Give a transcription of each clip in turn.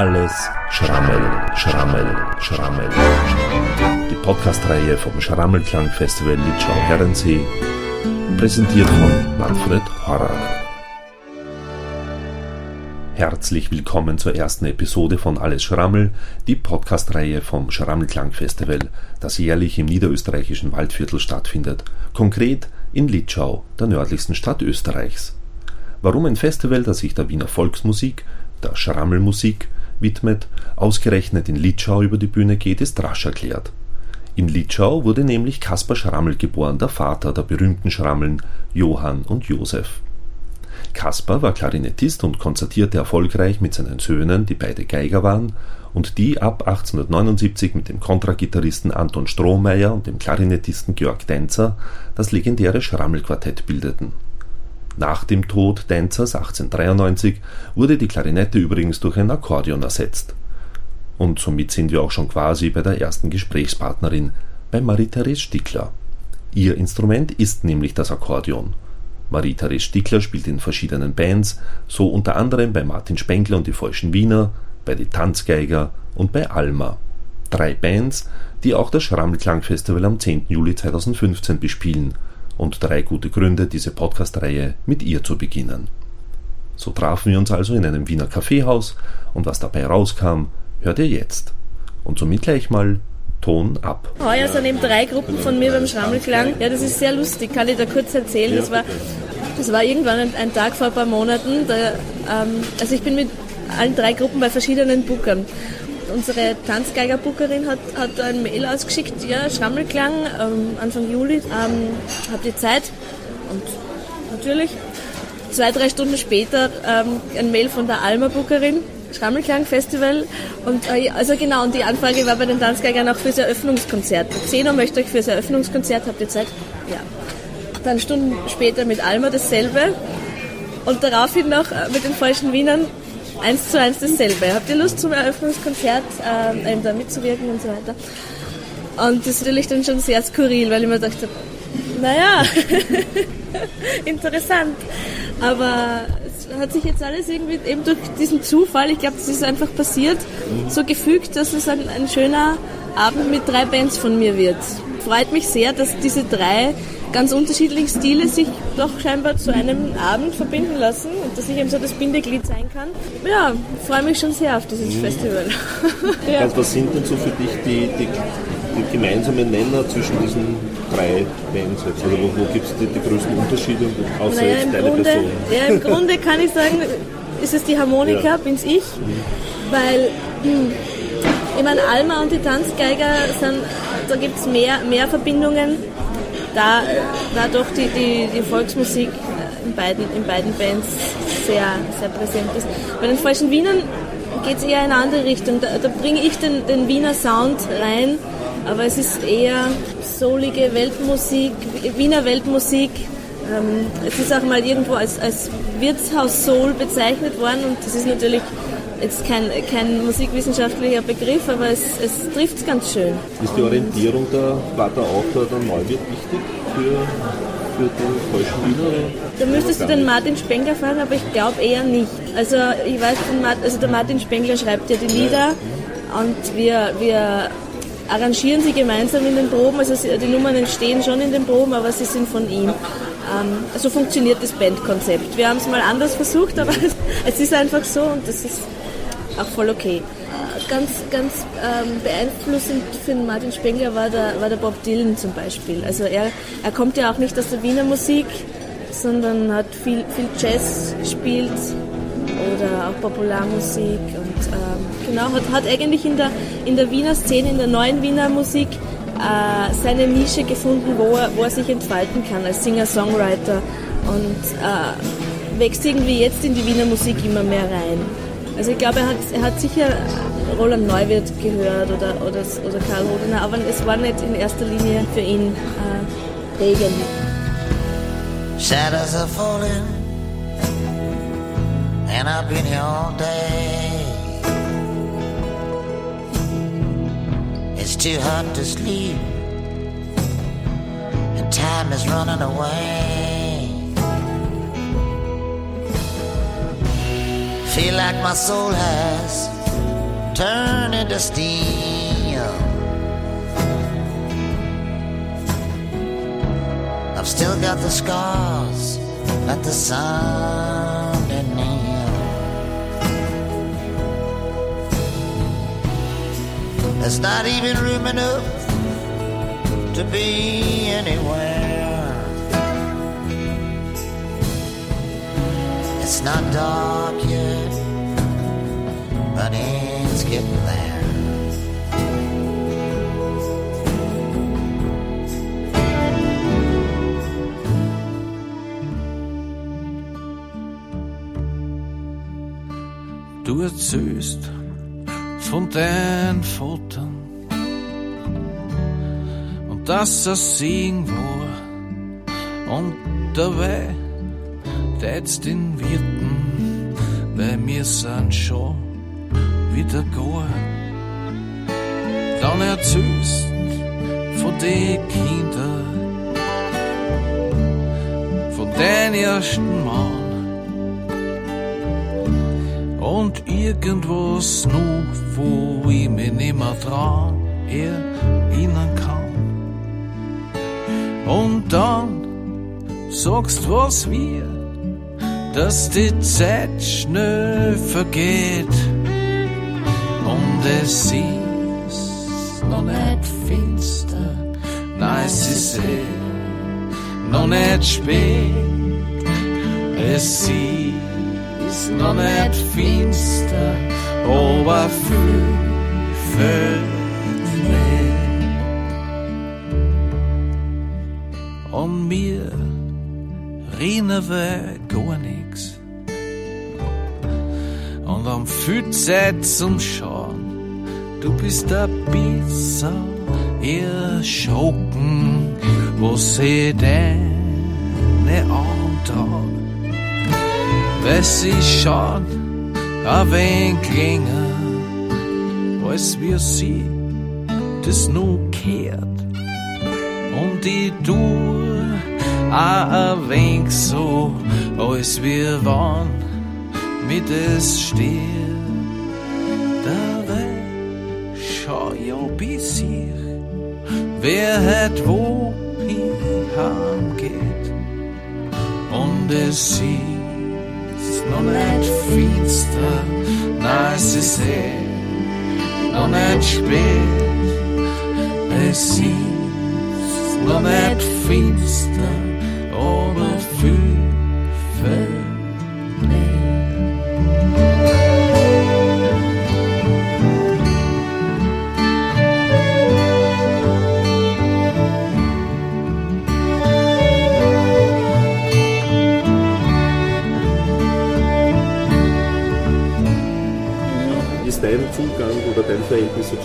Alles Schrammel, Schrammel, Schrammel. Die Podcast-Reihe vom Schrammelklang-Festival Litschau-Herrensee, präsentiert von Manfred Horak. Herzlich willkommen zur ersten Episode von Alles Schrammel, die Podcast-Reihe vom Schrammelklang-Festival, das jährlich im niederösterreichischen Waldviertel stattfindet, konkret in Litschau, der nördlichsten Stadt Österreichs. Warum ein Festival, das sich der Wiener Volksmusik, der Schrammelmusik, widmet, ausgerechnet in Litschau über die Bühne geht, ist rasch erklärt. In Litschau wurde nämlich Kaspar Schrammel geboren, der Vater der berühmten Schrammeln Johann und Josef. Kaspar war Klarinettist und konzertierte erfolgreich mit seinen Söhnen, die beide Geiger waren und die ab 1879 mit dem Kontragitarristen Anton Strohmeier und dem Klarinettisten Georg Denzer das legendäre Schrammelquartett bildeten nach dem Tod Denzers 1893 wurde die Klarinette übrigens durch ein Akkordeon ersetzt. Und somit sind wir auch schon quasi bei der ersten Gesprächspartnerin, bei Marie-Therese Stickler. Ihr Instrument ist nämlich das Akkordeon. Marie-Therese Stickler spielt in verschiedenen Bands, so unter anderem bei Martin Spengler und die Falschen Wiener, bei Die Tanzgeiger und bei Alma. Drei Bands, die auch das Schrammklang-Festival am 10. Juli 2015 bespielen – und drei gute Gründe, diese Podcast-Reihe mit ihr zu beginnen. So trafen wir uns also in einem Wiener Kaffeehaus und was dabei rauskam, hört ihr jetzt. Und somit gleich mal Ton ab. Heuer sind eben drei Gruppen von mir beim Schrammelklang. Ja, das ist sehr lustig, kann ich da kurz erzählen. Das war, das war irgendwann ein, ein Tag vor ein paar Monaten. Da, ähm, also ich bin mit allen drei Gruppen bei verschiedenen Bookern unsere Tanzgeigerbookerin hat, hat ein Mail ausgeschickt, ja, Schrammelklang, ähm, Anfang Juli, ähm, habt ihr Zeit? Und natürlich, zwei, drei Stunden später ähm, ein Mail von der Alma-Bookerin, Schrammelklang Festival. Und äh, also genau, und die Anfrage war bei den Tanzgeigern auch fürs Eröffnungskonzert. Xeno möchte euch fürs Eröffnungskonzert, habt ihr Zeit? Ja. Dann Stunden später mit Alma dasselbe. Und daraufhin noch äh, mit den falschen Wienern eins zu eins dasselbe. Habt ihr Lust zum Eröffnungskonzert äh, eben da mitzuwirken und so weiter? Und das ist natürlich dann schon sehr skurril, weil ich mir dachte, naja, interessant. Aber es hat sich jetzt alles irgendwie eben durch diesen Zufall, ich glaube, das ist einfach passiert, so gefügt, dass es ein, ein schöner Abend mit drei Bands von mir wird. Freut mich sehr, dass diese drei ganz unterschiedliche Stile sich doch scheinbar zu einem Abend verbinden lassen und dass ich eben so das Bindeglied sein kann. Ja, freue mich schon sehr auf dieses mhm. Festival. ja. Was sind denn so für dich die, die, die gemeinsamen Nenner zwischen diesen drei Bands jetzt? Also wo, wo gibt es die, die, größten Unterschiede außer naja, jetzt deine Grunde, Person? Ja, im Grunde kann ich sagen, ist es die Harmonika, ja. bin's ich, mhm. weil hm, ich meine, Alma und die Tanzgeiger sind, da gibt es mehr, mehr Verbindungen da, doch die, die, die Volksmusik in beiden, in beiden Bands sehr, sehr präsent ist. Bei den Falschen Wienern geht es eher in eine andere Richtung. Da, da bringe ich den, den Wiener Sound rein, aber es ist eher soulige Weltmusik, Wiener Weltmusik. Ähm, es ist auch mal irgendwo als, als Wirtshaus-Soul bezeichnet worden und das ist natürlich jetzt kein, kein musikwissenschaftlicher Begriff, aber es, es trifft es ganz schön. Ist die Orientierung der Vater auch der, der Neuwirt wichtig für, für den falschen Wiener? Da müsstest du den Martin Spengler fragen, aber ich glaube eher nicht. Also ich weiß, also der Martin Spengler schreibt ja die Lieder und wir, wir arrangieren sie gemeinsam in den Proben. Also die Nummern entstehen schon in den Proben, aber sie sind von ihm. Ähm, so funktioniert das Bandkonzept. Wir haben es mal anders versucht, aber es ist einfach so und das ist auch voll okay. Ganz, ganz ähm, beeinflussend für Martin Spengler war der, war der Bob Dylan zum Beispiel. Also er, er kommt ja auch nicht aus der Wiener Musik, sondern hat viel, viel Jazz gespielt oder auch Popularmusik und ähm, genau, hat, hat eigentlich in der, in der Wiener Szene, in der neuen Wiener Musik äh, seine Nische gefunden, wo er, wo er sich entfalten kann als Singer-Songwriter und äh, wächst irgendwie jetzt in die Wiener Musik immer mehr rein. Also ich glaube, er hat, er hat sicher Roland Neuwirth gehört oder, oder, oder Karl Rodener, aber es war nicht in erster Linie für ihn äh, Regen. Shadows are falling and I've been here all day. It's too hot to sleep and time is running away. Feel like my soul has turned into steel. I've still got the scars that the sun heal. There's not even room enough to be anywhere. It's not dark yet, but it's getting there. Du erzählst von deinen Fotos und dass er singen war und dabei tätst den Wirten, weil wir sind schon wieder gar. Dann erzählst von den Kindern, von deinem ersten Mann und irgendwas noch, wo ich mich nimmer dran erinnern kann. Und dann sagst was wir, dass die Zeit schnell vergeht und es ist noch nicht finster, nein, es ist eh noch nicht spät, es ist noch nicht finster, aber viel, viel mehr. Und mir reden wir gar Und am viel Zeit zum Schauen, du bist ein bisschen erschrocken, wo sie deine Augen? Weil sie schon ein wenig länger, als wir sie das nur kehrt. Und ich tu auch ein wenig so, als wir waren, mit es steht. Dabei schau ja bis hier, wer hat wo heimgeht. Und es sieht noch nicht finster, nein, es ist eh noch nicht spät. Es ist noch nicht finster, aber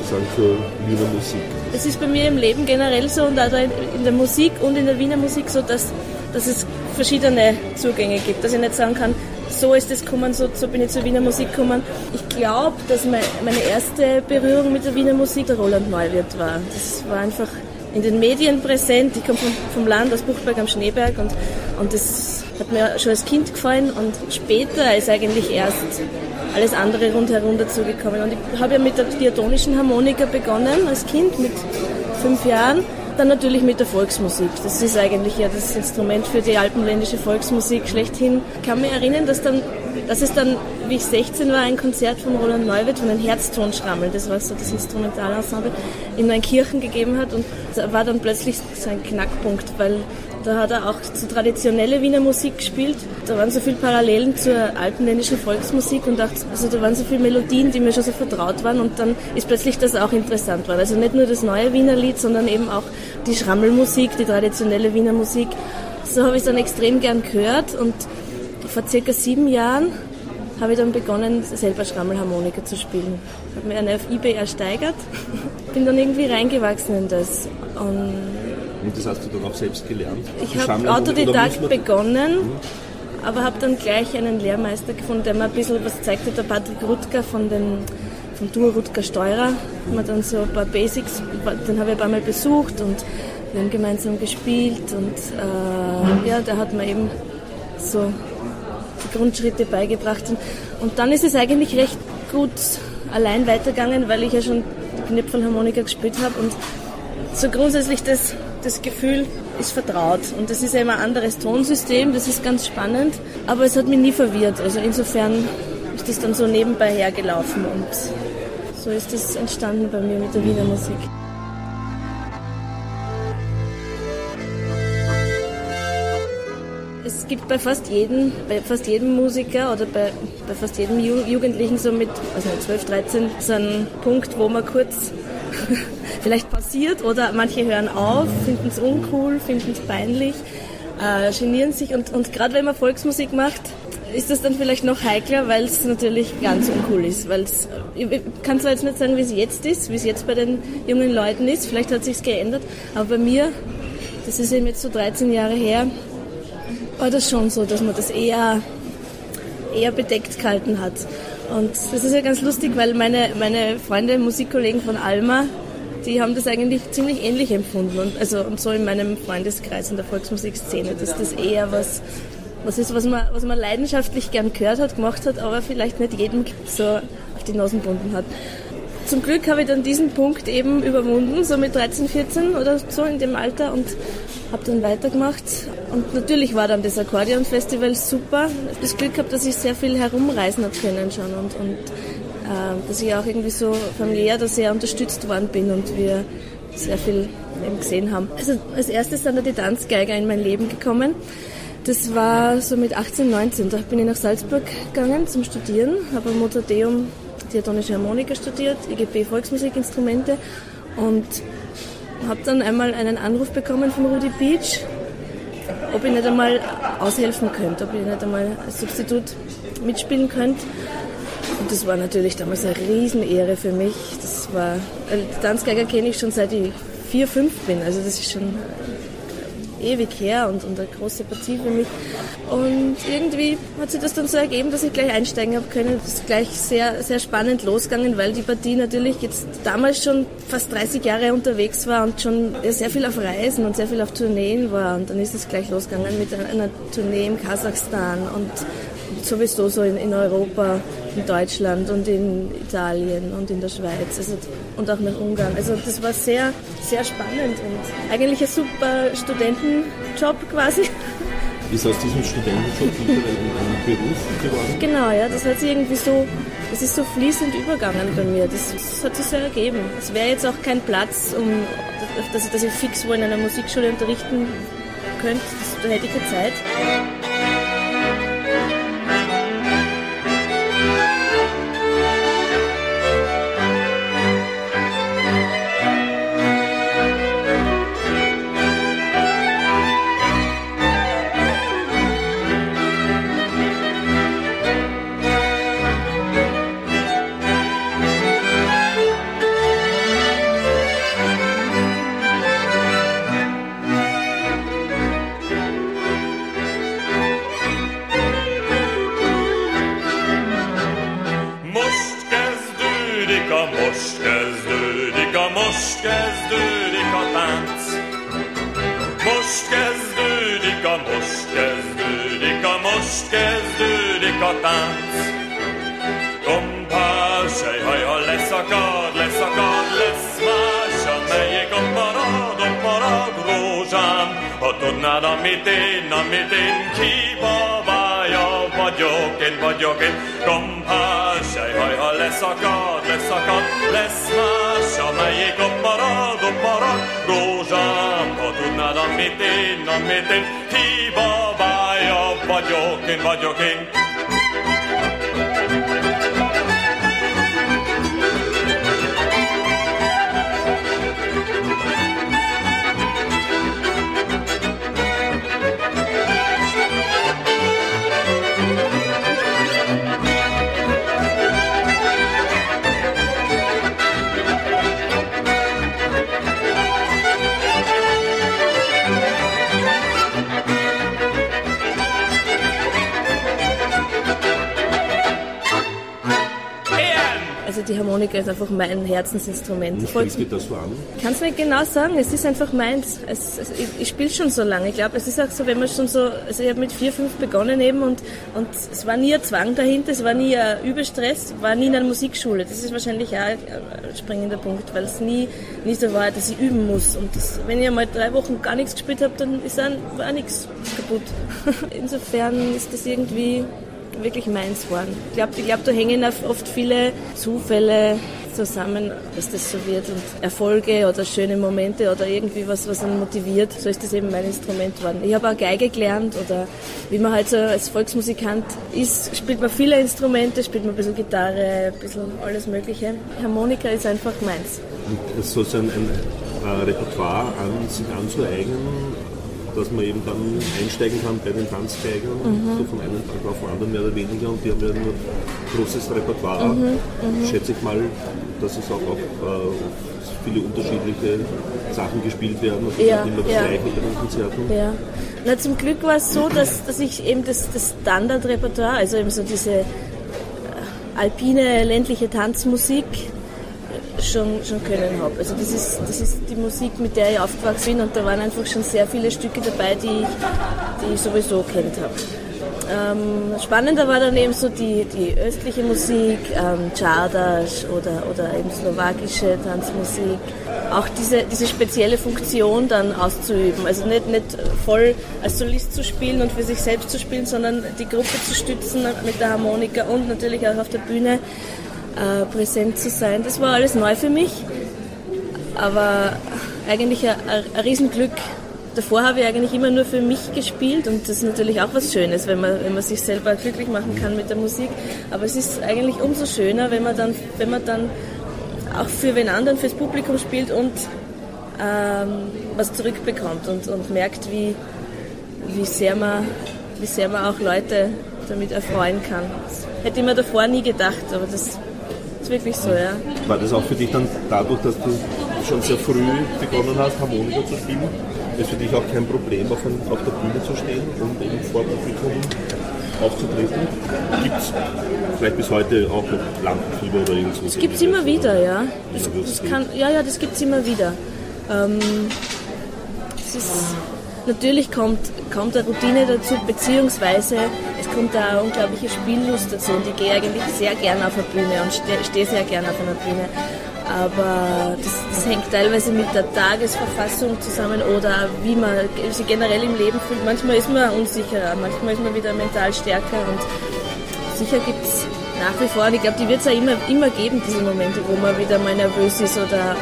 sozusagen zur Wiener Musik? Es ist bei mir im Leben generell so und auch in, der Musik und in der Wiener Musik so, dass, dass es verschiedene Zugänge gibt. Dass ich nicht sagen kann, so ist es gekommen, so, so bin ich zur Wiener Musik gekommen. Ich glaube, dass mein, meine erste Berührung mit der Wiener Musik der Roland Neuwirth war. Das war einfach in den Medien präsent. Ich komme vom, vom Land aus Buchberg am Schneeberg und, und das hat mir schon als Kind gefallen und später ist eigentlich erst alles andere rundherum dazugekommen. Und ich habe ja mit der diatonischen Harmonika begonnen als Kind mit fünf Jahren. Dann natürlich mit der Volksmusik. Das ist eigentlich ja das Instrument für die alpenländische Volksmusik schlechthin. Ich kann mich erinnern, dass, dann, dass es dann, wie ich 16 war, ein Konzert von Roland Neuwirth von den Herztonschrammel, das war so das Instrumentalensemble, in Neunkirchen gegeben hat. Und da war dann plötzlich so ein Knackpunkt, weil da hat er auch so traditionelle Wiener Musik gespielt. Da waren so viele Parallelen zur alpenländischen Volksmusik und dachte, also da waren so viele Melodien, die mir schon so vertraut waren und dann ist plötzlich das auch interessant geworden. Also nicht nur das neue Wiener Lied, sondern eben auch die Schrammelmusik, die traditionelle Wiener Musik. So habe ich es dann extrem gern gehört und vor circa sieben Jahren habe ich dann begonnen, selber Schrammelharmonika zu spielen. Habe mir eine auf Ebay ersteigert, bin dann irgendwie reingewachsen in das. Und Und das hast du dann auch selbst gelernt? ich habe Autodidakt man- begonnen, aber habe dann gleich einen Lehrmeister gefunden, der mir ein bisschen was zeigte, der Patrick Rutger von den vom Duo Rutger Steurer, haben wir dann so ein paar Basics, den habe ich ein paar Mal besucht und wir haben gemeinsam gespielt und äh, ja, der hat mir eben so die Grundschritte beigebracht. Und, und dann ist es eigentlich recht gut allein weitergegangen, weil ich ja schon die Knöpfelharmonika gespielt habe und so grundsätzlich das, das Gefühl ist vertraut. Und das ist ja immer ein anderes Tonsystem, das ist ganz spannend, aber es hat mich nie verwirrt, also insofern ist das dann so nebenbei hergelaufen und so ist das entstanden bei mir mit der Wiener Musik. Es gibt bei fast jedem, bei fast jedem Musiker oder bei, bei fast jedem Ju Jugendlichen so mit also 12, 13 so einen Punkt, wo man kurz vielleicht passiert oder manche hören auf, finden es uncool, finden es peinlich, äh, genieren sich und, und gerade wenn man Volksmusik macht, ist das dann vielleicht noch heikler, weil es natürlich ganz uncool ist. Weil ich kann zwar jetzt nicht sagen, wie es jetzt ist, wie es jetzt bei den jungen Leuten ist, vielleicht hat sich geändert, aber bei mir, das ist eben jetzt so 13 Jahre her, war das schon so, dass man das eher, eher bedeckt gehalten hat. Und das ist ja ganz lustig, weil meine, meine Freunde, Musikkollegen von Alma, die haben das eigentlich ziemlich ähnlich empfunden. Und, also, und so in meinem Freundeskreis in der Volksmusikszene, dass das eher was, was ist, was man, was man leidenschaftlich gern gehört hat, gemacht hat, aber vielleicht nicht jedem so auf die Nasen gebunden hat. Zum Glück habe ich dann diesen Punkt eben überwunden, so mit 13, 14 oder so in dem Alter und habe dann weitergemacht. Und natürlich war dann das Akkordeonfestival super. Ich habe das Glück gehabt, dass ich sehr viel herumreisen habe können schon und, und dass ich auch irgendwie so familiär da sehr unterstützt worden bin und wir sehr viel eben gesehen haben. Also als erstes dann die Tanzgeiger in mein Leben gekommen. Das war so mit 18, 19. Da bin ich nach Salzburg gegangen zum Studieren, habe am Mozarteum diatonische Harmonika studiert, IGP Volksmusikinstrumente und habe dann einmal einen Anruf bekommen von Rudi Beach, ob ich nicht einmal aushelfen könnte, ob ich nicht einmal als Substitut mitspielen könnte. Und das war natürlich damals eine Riesenehre für mich. Das war, die Tanzgeiger kenne ich schon seit ich vier, fünf bin. Also das ist schon ewig her und, und eine große Partie für mich. Und irgendwie hat sich das dann so ergeben, dass ich gleich einsteigen habe können. Das ist gleich sehr, sehr spannend losgegangen, weil die Partie natürlich jetzt damals schon fast 30 Jahre unterwegs war und schon sehr viel auf Reisen und sehr viel auf Tourneen war. Und dann ist es gleich losgegangen mit einer Tournee im Kasachstan und sowieso so in, in Europa, in Deutschland und in Italien und in der Schweiz also, und auch nach Ungarn. Also das war sehr, sehr spannend und eigentlich ein super Studentenjob quasi. Ist aus diesem Studentenjob wieder ein, ein Beruf geworden? Genau, ja, das hat sich irgendwie so, das ist so fließend übergangen bei mir. Das, das hat sich so ergeben. Es wäre jetzt auch kein Platz, um, dass, dass ich fix wo in einer Musikschule unterrichten könnte. Das, da hätte ich keine Zeit. Tánc. Kompás, hej, haj, ha leszakad, leszakad, lesz más, amelyik a marad, a marad rózsám. Ha tudnád, amit én, amit én kibabája vagyok, én vagyok én. Kompás, hej, haj, ha leszakad, leszakad, lesz más, amelyik a marad, a marad rózsám. Ha tudnád, amit én, amit én kibabája vagyok, én vagyok én. Die Harmonika ist einfach mein Herzensinstrument. Wie fühlt sich das so an? Ich kann es nicht genau sagen, es ist einfach meins. Es, es, ich ich spiele schon so lange. Ich glaube, es ist auch so, wenn man schon so, also ich habe mit vier, fünf begonnen eben und, und es war nie ein Zwang dahinter, es war nie ein Überstress, war nie in einer Musikschule. Das ist wahrscheinlich auch ein springender Punkt, weil es nie, nie so war, dass ich üben muss. Und das, wenn ich einmal drei Wochen gar nichts gespielt habe, dann ist dann, war nichts kaputt. Insofern ist das irgendwie wirklich meins geworden. Ich glaube, ich glaub, da hängen oft viele Zufälle zusammen, dass das so wird und Erfolge oder schöne Momente oder irgendwie was, was einen motiviert. So ist das eben mein Instrument geworden. Ich habe auch Geige gelernt oder wie man halt so als Volksmusikant ist, spielt man viele Instrumente, spielt man ein bisschen Gitarre, ein bisschen alles Mögliche. Harmonika ist einfach meins. Und so ein, ein, ein Repertoire an sich anzueignen, dass man eben dann einsteigen kann bei den Tanzgeigern, Mhm. so von einem Tag auf den anderen mehr oder weniger. Und die haben ja ein großes Repertoire. Mhm, Schätze ich mal, dass es auch auf äh, viele unterschiedliche Sachen gespielt werden. Also Ja, immer das ja. gleiche bei den Konzerten. Ja. Na, zum Glück war es so, dass, dass ich eben das, das Standardrepertoire, also eben so diese äh, alpine, ländliche Tanzmusik schon, schon können habe. Also das ist, das ist die Musik, mit der ich aufgewachsen bin und da waren einfach schon sehr viele Stücke dabei, die ich, die ich sowieso kennt habe. Ähm, spannender war dann eben so die, die östliche Musik, ähm, Czardas oder, oder eben slowakische Tanzmusik. Auch diese, diese spezielle Funktion dann auszuüben. Also nicht, nicht voll als Solist zu spielen und für sich selbst zu spielen, sondern die Gruppe zu stützen mit der Harmonika und natürlich auch auf der Bühne äh, präsent zu sein. Das war alles neu für mich, aber eigentlich ein, ein, Riesenglück. Davor habe ich eigentlich immer nur für mich gespielt und das ist natürlich auch was Schönes, wenn man, wenn man sich selber glücklich machen kann mit der Musik. Aber es ist eigentlich umso schöner, wenn man dann, wenn man dann auch für wen anderen, fürs Publikum spielt und ähm, was zurückbekommt und, und merkt, wie, wie, sehr man, wie sehr man auch Leute damit erfreuen kann. Das hätte ich mir davor nie gedacht, aber das ist wirklich so, ja. War das auch für dich dann dadurch, dass du schon sehr früh begonnen hast, Harmonika zu spielen? Ist für dich auch kein Problem, auf, ein, auf der Bühne zu stehen und eben vor Publikum aufzutreten? Gibt es vielleicht bis heute auch noch Lampenfieber oder irgendwas? Das gibt es immer wieder, ja. Das, das kann, ja, ja, das gibt es immer wieder. Ähm, es ist, natürlich kommt, kommt eine Routine dazu, beziehungsweise es kommt da eine unglaubliche Spiellust dazu und ich gehe eigentlich sehr gerne auf der Bühne und stehe steh sehr gerne auf einer Bühne. Aber das, das hängt teilweise mit der Tagesverfassung zusammen oder wie man sich generell im Leben fühlt. Manchmal ist man unsicherer, manchmal ist man wieder mental stärker und sicher gibt es nach wie vor, und ich glaube, die wird es auch immer, immer geben, diese Momente, wo man wieder mal nervös ist oder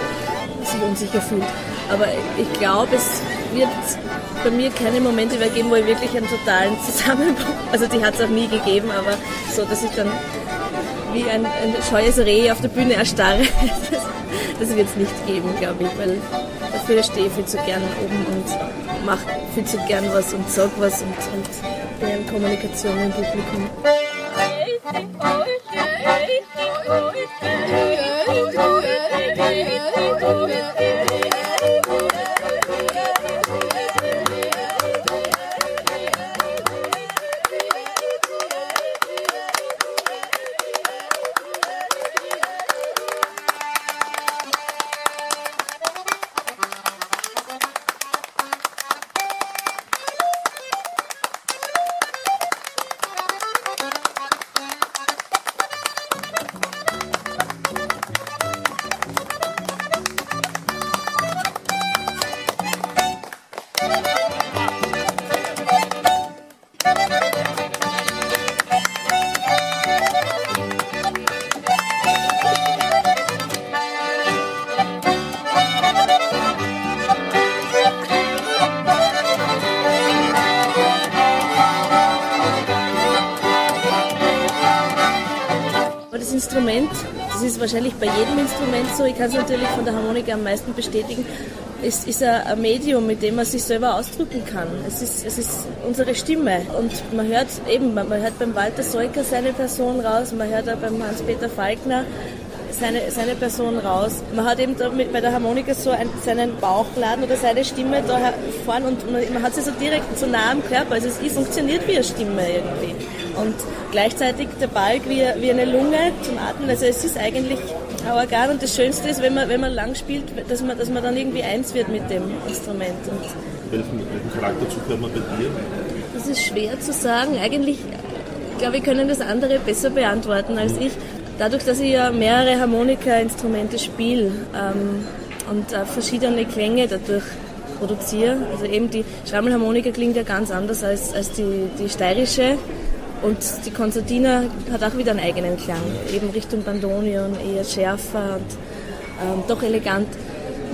sich unsicher fühlt. Aber ich glaube, es wird bei mir keine Momente mehr geben, wo ich wirklich einen totalen Zusammenbruch, also die hat es auch nie gegeben, aber so, dass ich dann wie ein, ein scheues Reh auf der Bühne erstarre, das, das wird es nicht geben, glaube ich, weil dafür stehe ich viel zu gern oben und mache viel zu gern was und sag was und, und bin in Kommunikation mit dem Publikum. So, ich kann es natürlich von der Harmonika am meisten bestätigen, es ist ein Medium, mit dem man sich selber ausdrücken kann. Es ist, es ist unsere Stimme. Und man hört eben, man hört beim Walter Seuker seine Person raus, man hört auch beim Hans-Peter Falkner seine, seine Person raus. Man hat eben mit, bei der Harmonika so einen, seinen Bauchladen oder seine Stimme da her- vorn und man, man hat sie so direkt so nah am Körper. Also es ist, funktioniert wie eine Stimme irgendwie. Und gleichzeitig der Balg wie, wie eine Lunge zum Atmen. Also es ist eigentlich ein Organ und das Schönste ist, wenn man, wenn man lang spielt, dass man, dass man dann irgendwie eins wird mit dem Instrument. Und Welchen, welchen Charakterzug hört man bei dir? das ist schwer zu sagen. Eigentlich, glaube ich, können das andere besser beantworten als ich. Dadurch, dass ich ja mehrere Harmonika-Instrumente spiele ähm, und äh, verschiedene Klänge dadurch produziere. Also eben die Schrammelharmonika klingt ja ganz anders als, als die, die steirische. Und die Konzertina hat auch wieder einen eigenen Klang, eben Richtung Bandonion, eher schärfer und ähm, doch elegant.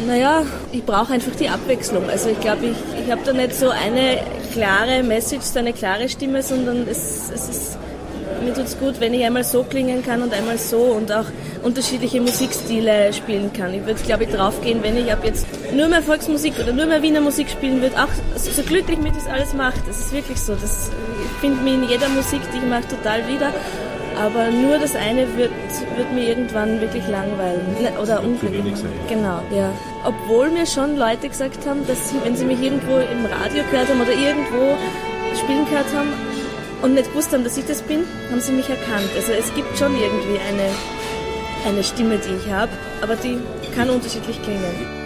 Naja, ich brauche einfach die Abwechslung. Also ich glaube, ich, ich habe da nicht so eine klare Message, so eine klare Stimme, sondern es, es ist, mir tut es gut, wenn ich einmal so klingen kann und einmal so und auch unterschiedliche Musikstile spielen kann. Ich würde, glaube ich, draufgehen, wenn ich ab jetzt nur mehr Volksmusik oder nur mehr Wiener Musik spielen würde, auch so, glücklich mir das alles macht. Das ist wirklich so. Das, finde mich in jeder Musik, die ich mache, total wieder. Aber nur das eine wird, wird mir irgendwann wirklich langweilen. Ne, Oder unglücklich. Genau, ja. Obwohl mir schon Leute gesagt haben, dass sie, wenn sie mich irgendwo im Radio gehört haben oder irgendwo spielen gehört haben und nicht gewusst haben, dass ich das bin, haben sie mich erkannt. Also es gibt schon irgendwie eine, eine Stimme, die ich habe, aber die kann unterschiedlich klingen.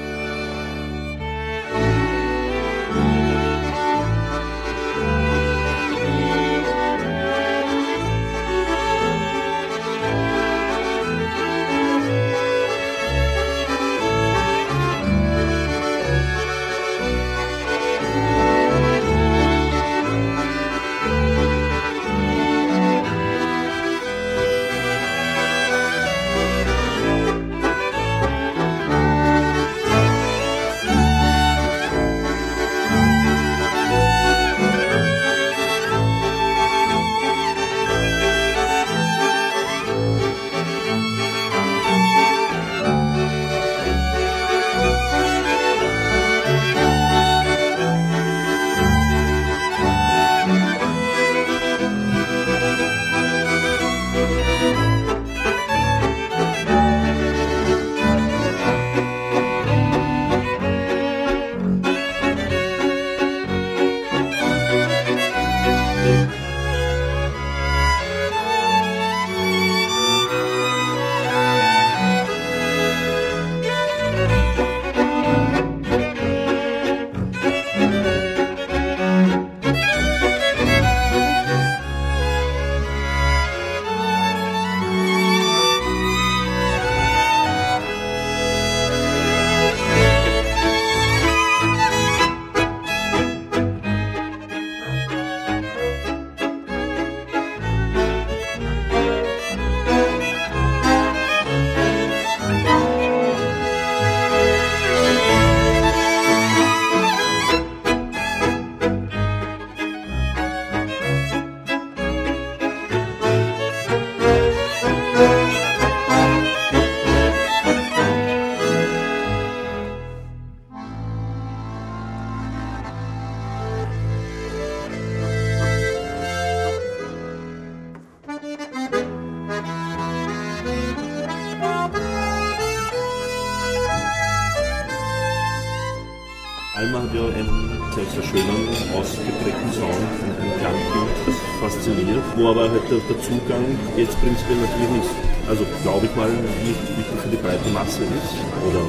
Der, der Zugang jetzt prinzipiell natürlich nicht, also glaube ich mal, nicht wirklich für die breite Masse ist. Oder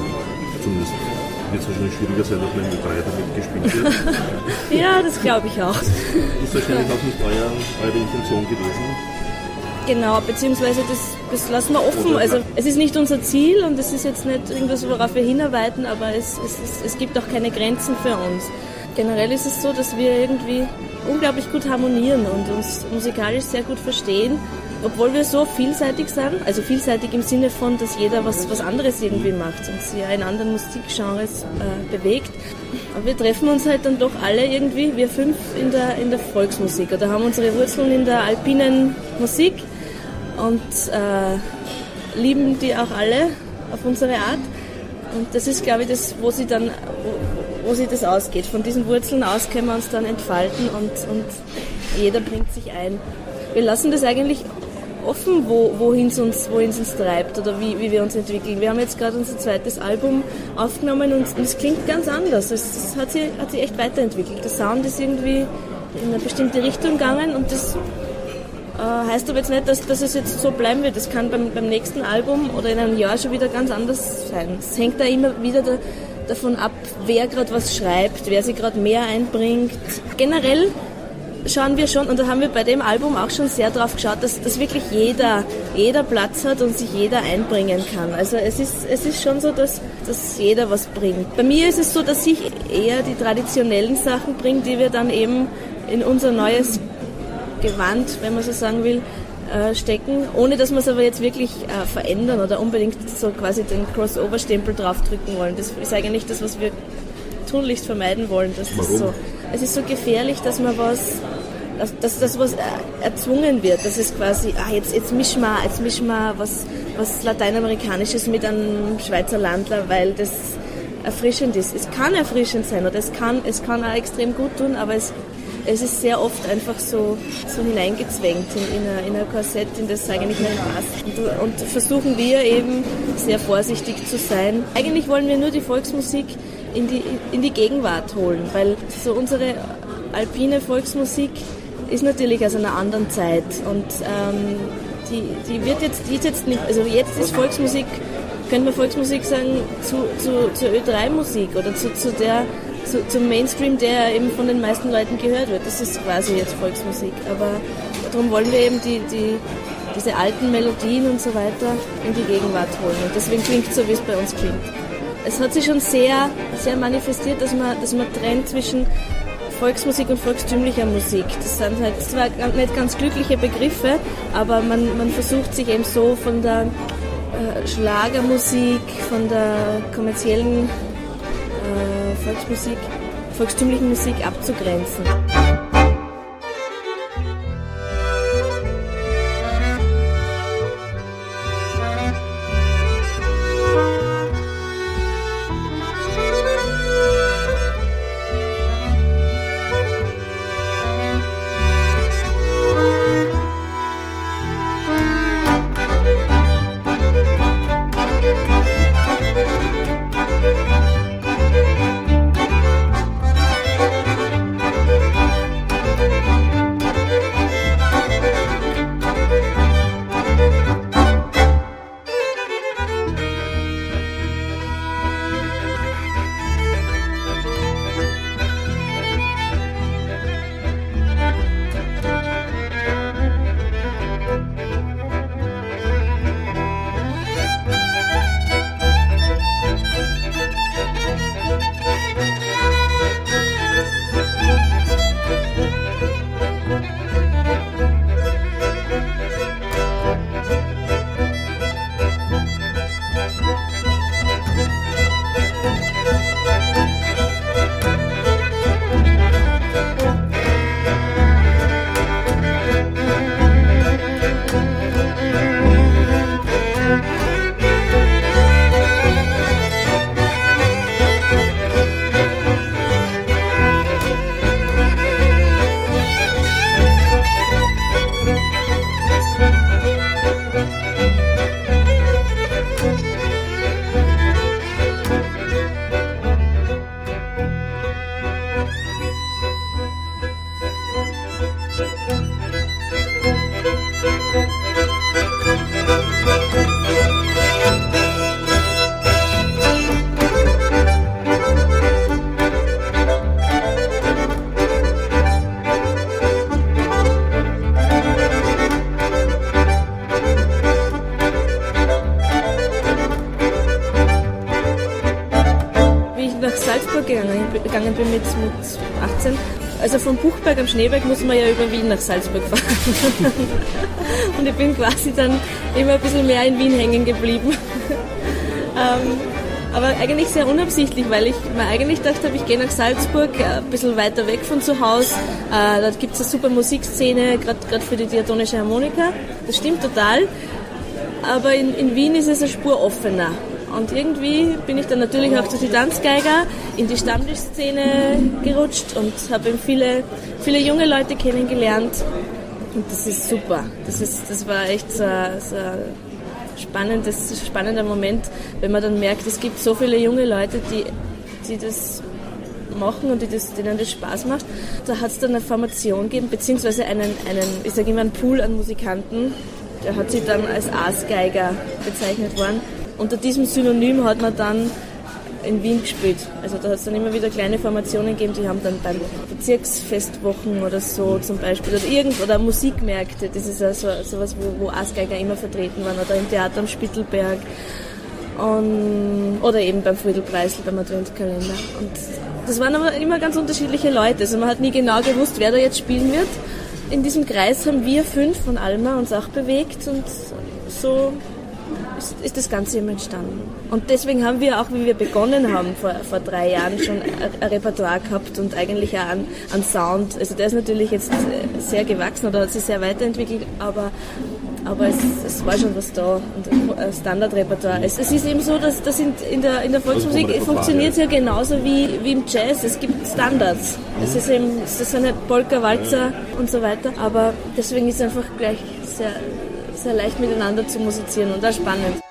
zumindest wird es wahrscheinlich schwieriger sein, dass man mit drei damit gespielt wird. Ja, das glaube ich auch. ist wahrscheinlich auch nicht euer, eure Intention gewesen. Genau, beziehungsweise das, das lassen wir offen. Also es ist nicht unser Ziel und es ist jetzt nicht irgendwas, worauf wir hinarbeiten, aber es, es, es, es gibt auch keine Grenzen für uns. Generell ist es so, dass wir irgendwie unglaublich gut harmonieren und uns musikalisch sehr gut verstehen, obwohl wir so vielseitig sind. Also vielseitig im Sinne von, dass jeder was, was anderes irgendwie macht und sich ja in anderen Musikgenres äh, bewegt. Aber wir treffen uns halt dann doch alle irgendwie, wir fünf, in der, in der Volksmusik oder haben unsere Wurzeln in der alpinen Musik und äh, lieben die auch alle auf unsere Art. Und das ist, glaube ich, das, wo sie dann, wo, sie das ausgeht. Von diesen Wurzeln aus können wir uns dann entfalten und, und jeder bringt sich ein. Wir lassen das eigentlich offen, wo, wohin es uns, wohin es uns treibt oder wie, wie wir uns entwickeln. Wir haben jetzt gerade unser zweites Album aufgenommen und es klingt ganz anders. Es, es hat, sich, hat sich echt weiterentwickelt. Der Sound ist irgendwie in eine bestimmte Richtung gegangen und das Äh, heißt aber jetzt nicht, dass, dass es jetzt so bleiben wird. Das kann beim, beim nächsten Album oder in einem Jahr schon wieder ganz anders sein. Es hängt da immer wieder da, davon ab, wer gerade was schreibt, wer sich gerade mehr einbringt. Generell schauen wir schon, und da haben wir bei dem Album auch schon sehr drauf geschaut, dass, dass wirklich jeder, jeder Platz hat und sich jeder einbringen kann. Also es ist, es ist schon so, dass, dass jeder was bringt. Bei mir ist es so, dass ich eher die traditionellen Sachen bringe, die wir dann eben in unser neues Gewand, wenn man so sagen will, äh, stecken, ohne dass wir es aber jetzt wirklich äh, verändern oder unbedingt so quasi den Crossover-Stempel draufdrücken wollen. Das ist eigentlich das, was wir tunlichst vermeiden wollen. Dass das so, es ist so gefährlich, dass man was dass, dass das was erzwungen wird. Das ist quasi, ah, jetzt, jetzt mischen wir, jetzt mischen wir was, was Lateinamerikanisches mit einem Schweizer Landler, weil das erfrischend ist. Es kann erfrischend sein oder es kann, es kann auch extrem gut tun, aber es, es ist sehr oft einfach so, so hineingezwängt in, in, ein, in ein Korsett, in das eigentlich nicht passt. Und, und versuchen wir eben sehr vorsichtig zu sein. Eigentlich wollen wir nur die Volksmusik in die, in die Gegenwart holen, weil so unsere alpine Volksmusik ist natürlich aus einer anderen Zeit und ähm, die, die wird jetzt, die ist jetzt nicht, also jetzt ist Volksmusik, könnte man Volksmusik sagen, zu, zu, zur Ö3-Musik oder zu, zu der, zu, zum Mainstream, der eben von den meisten Leuten gehört wird. Das ist quasi jetzt Volksmusik. Aber darum wollen wir eben die, die, diese alten Melodien und so weiter in die Gegenwart holen. Und deswegen klingt es so, wie es bei uns klingt. Es hat sich schon sehr, sehr manifestiert, dass man, dass man trennt zwischen Volksmusik und volkstümlicher Musik. Das sind halt zwar nicht ganz glückliche Begriffe, aber man, man versucht sich eben so von der äh, Schlagermusik, von der kommerziellen Volksmusik, volkstümlichen Musik abzugrenzen. Wien nach Salzburg fahren. und ich bin quasi dann immer ein bisschen mehr in Wien hängen geblieben. ähm, aber eigentlich sehr unabsichtlich, weil ich mir eigentlich gedacht habe, ich gehe nach Salzburg, äh, ein bisschen weiter weg von zu Hause. Äh, da gibt es eine super Musikszene, gerade für die diatonische Harmonika. Das stimmt total. Aber in, in Wien ist es eine Spur offener. Und irgendwie bin ich dann natürlich auch durch die Tanzgeiger in die Stammtischszene gerutscht und habe viele, viele junge Leute kennengelernt. Und das ist super. Das, ist, das war echt so, so ein spannendes, spannender Moment, wenn man dann merkt, es gibt so viele junge Leute, die, die das machen und die das, denen das Spaß macht. Da hat es dann eine Formation gegeben, beziehungsweise einen, einen ich sage immer einen Pool an Musikanten. Der hat sich dann als Aasgeiger bezeichnet worden. Unter diesem Synonym hat man dann in Wien gespielt. Also da hat es dann immer wieder kleine Formationen gegeben, die haben dann beim Bezirksfestwochen oder so zum Beispiel oder irgend oder Musikmärkte, das ist also sowas, wo, wo Aasgeiger immer vertreten waren oder im Theater am Spittelberg und, oder eben beim Friedel Preisl beim Adventskalender. Und das waren aber immer ganz unterschiedliche Leute. Also man hat nie genau gewusst, wer da jetzt spielen wird. In diesem Kreis haben wir fünf von Alma uns auch bewegt und so ist, ist das Ganze eben entstanden. Und deswegen haben wir auch, wie wir begonnen haben, vor, vor drei Jahren schon ein, Repertoire gehabt und eigentlich auch an, an Sound. Also der ist natürlich jetzt sehr gewachsen oder hat sich sehr weiterentwickelt, aber aber es, es, war schon was da und ein Standardrepertoire. Es, es ist eben so, dass das in, in, der, in der Volksmusik funktioniert es ja genauso wie, wie im Jazz. Es gibt Standards. Es ist eben, das sind halt Polka, Walzer und so weiter, aber deswegen ist es einfach gleich sehr, sehr leicht miteinander zu musizieren und auch spannend.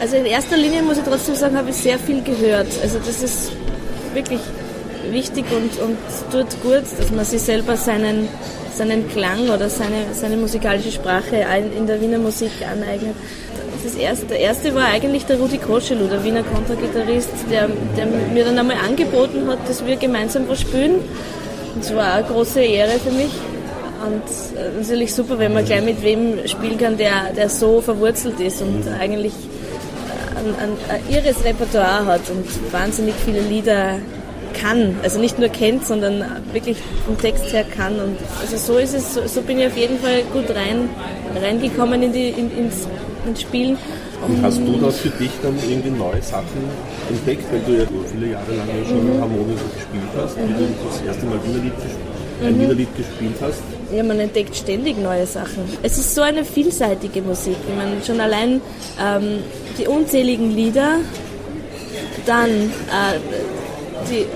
Also in erster Linie muss ich trotzdem sagen, habe ich sehr viel gehört. Also das ist wirklich wichtig und, und tut gut, dass man sich selber seinen, seinen Klang oder seine, seine musikalische Sprache in der Wiener Musik aneignet. Das erste, der erste war eigentlich der Rudi Koschelu, der Wiener Kontragitarrist, der, der mir dann einmal angeboten hat, dass wir gemeinsam was spielen. Das war eine große Ehre für mich. Und äh, natürlich super, wenn man gleich mit wem spielen kann, der, der so verwurzelt ist und eigentlich ein, ein, ein irres Repertoire hat und wahnsinnig viele Lieder kann. Also nicht nur kennt, sondern wirklich vom Text her kann. Und also so ist es, so, so bin ich auf jeden Fall gut rein, reingekommen in die, in, ins, ins Spielen. Und hast du da für dich dann irgendwie neue Sachen entdeckt, weil du ja viele Jahre lang ja schon mhm. Harmonika gespielt hast, wie du das erste Mal Wienerlied, ein mhm. Wienerlied gespielt hast? Ja, man entdeckt ständig neue Sachen. Es ist so eine vielseitige Musik. Ich meine, schon allein ähm, die unzähligen Lieder, dann äh, die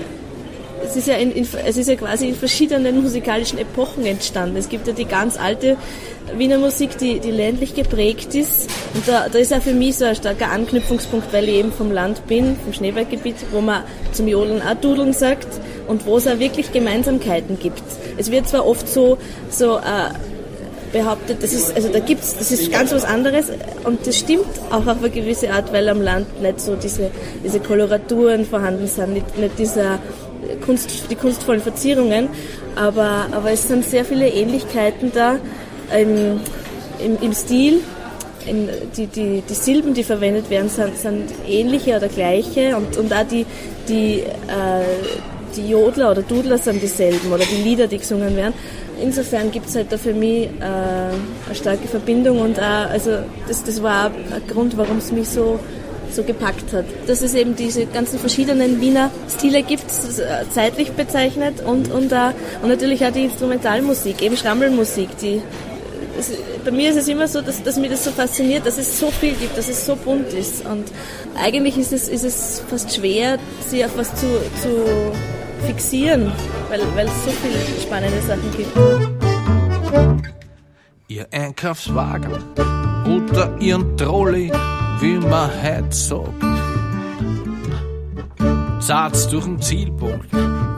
es ist, ja in, in, es ist ja quasi in verschiedenen musikalischen Epochen entstanden. Es gibt ja die ganz alte Wiener Musik, die, die ländlich geprägt ist. Und da, da ist auch für mich so ein starker Anknüpfungspunkt, weil ich eben vom Land bin, vom Schneeberggebiet, wo man zum Jodeln auch Dudeln sagt und wo es auch wirklich Gemeinsamkeiten gibt. Es wird zwar oft so, so äh, behauptet, das ist, also da gibt's, das ist ganz was anderes und das stimmt auch auf eine gewisse Art, weil am Land nicht so diese, diese Koloraturen vorhanden sind, nicht, nicht dieser Kunst, die kunstvollen Verzierungen, aber, aber es sind sehr viele Ähnlichkeiten da im, im, im Stil. In, die, die, die Silben, die verwendet werden, sind, sind ähnliche oder gleiche und, und auch die, die, äh, die Jodler oder Dudler sind dieselben oder die Lieder, die gesungen werden. Insofern gibt es halt da für mich äh, eine starke Verbindung und auch, also das, das war auch ein Grund, warum es mich so so gepackt hat. Dass es eben diese ganzen verschiedenen Wiener Stile gibt, äh, zeitlich bezeichnet und, und, uh, und natürlich auch die Instrumentalmusik, eben Schrammelmusik, die bei mir ist es immer so, dass, dass mich das so fasziniert, dass es so viel gibt, dass es so bunt ist. Und eigentlich ist es, ist es fast schwer, sich auf was zu, zu fixieren, weil, weil es so viele spannende Sachen gibt. Ihr Einkaufswagen oder Ihren Trolley wie man heut sagt. Zahlt's durch den Zielpunkt,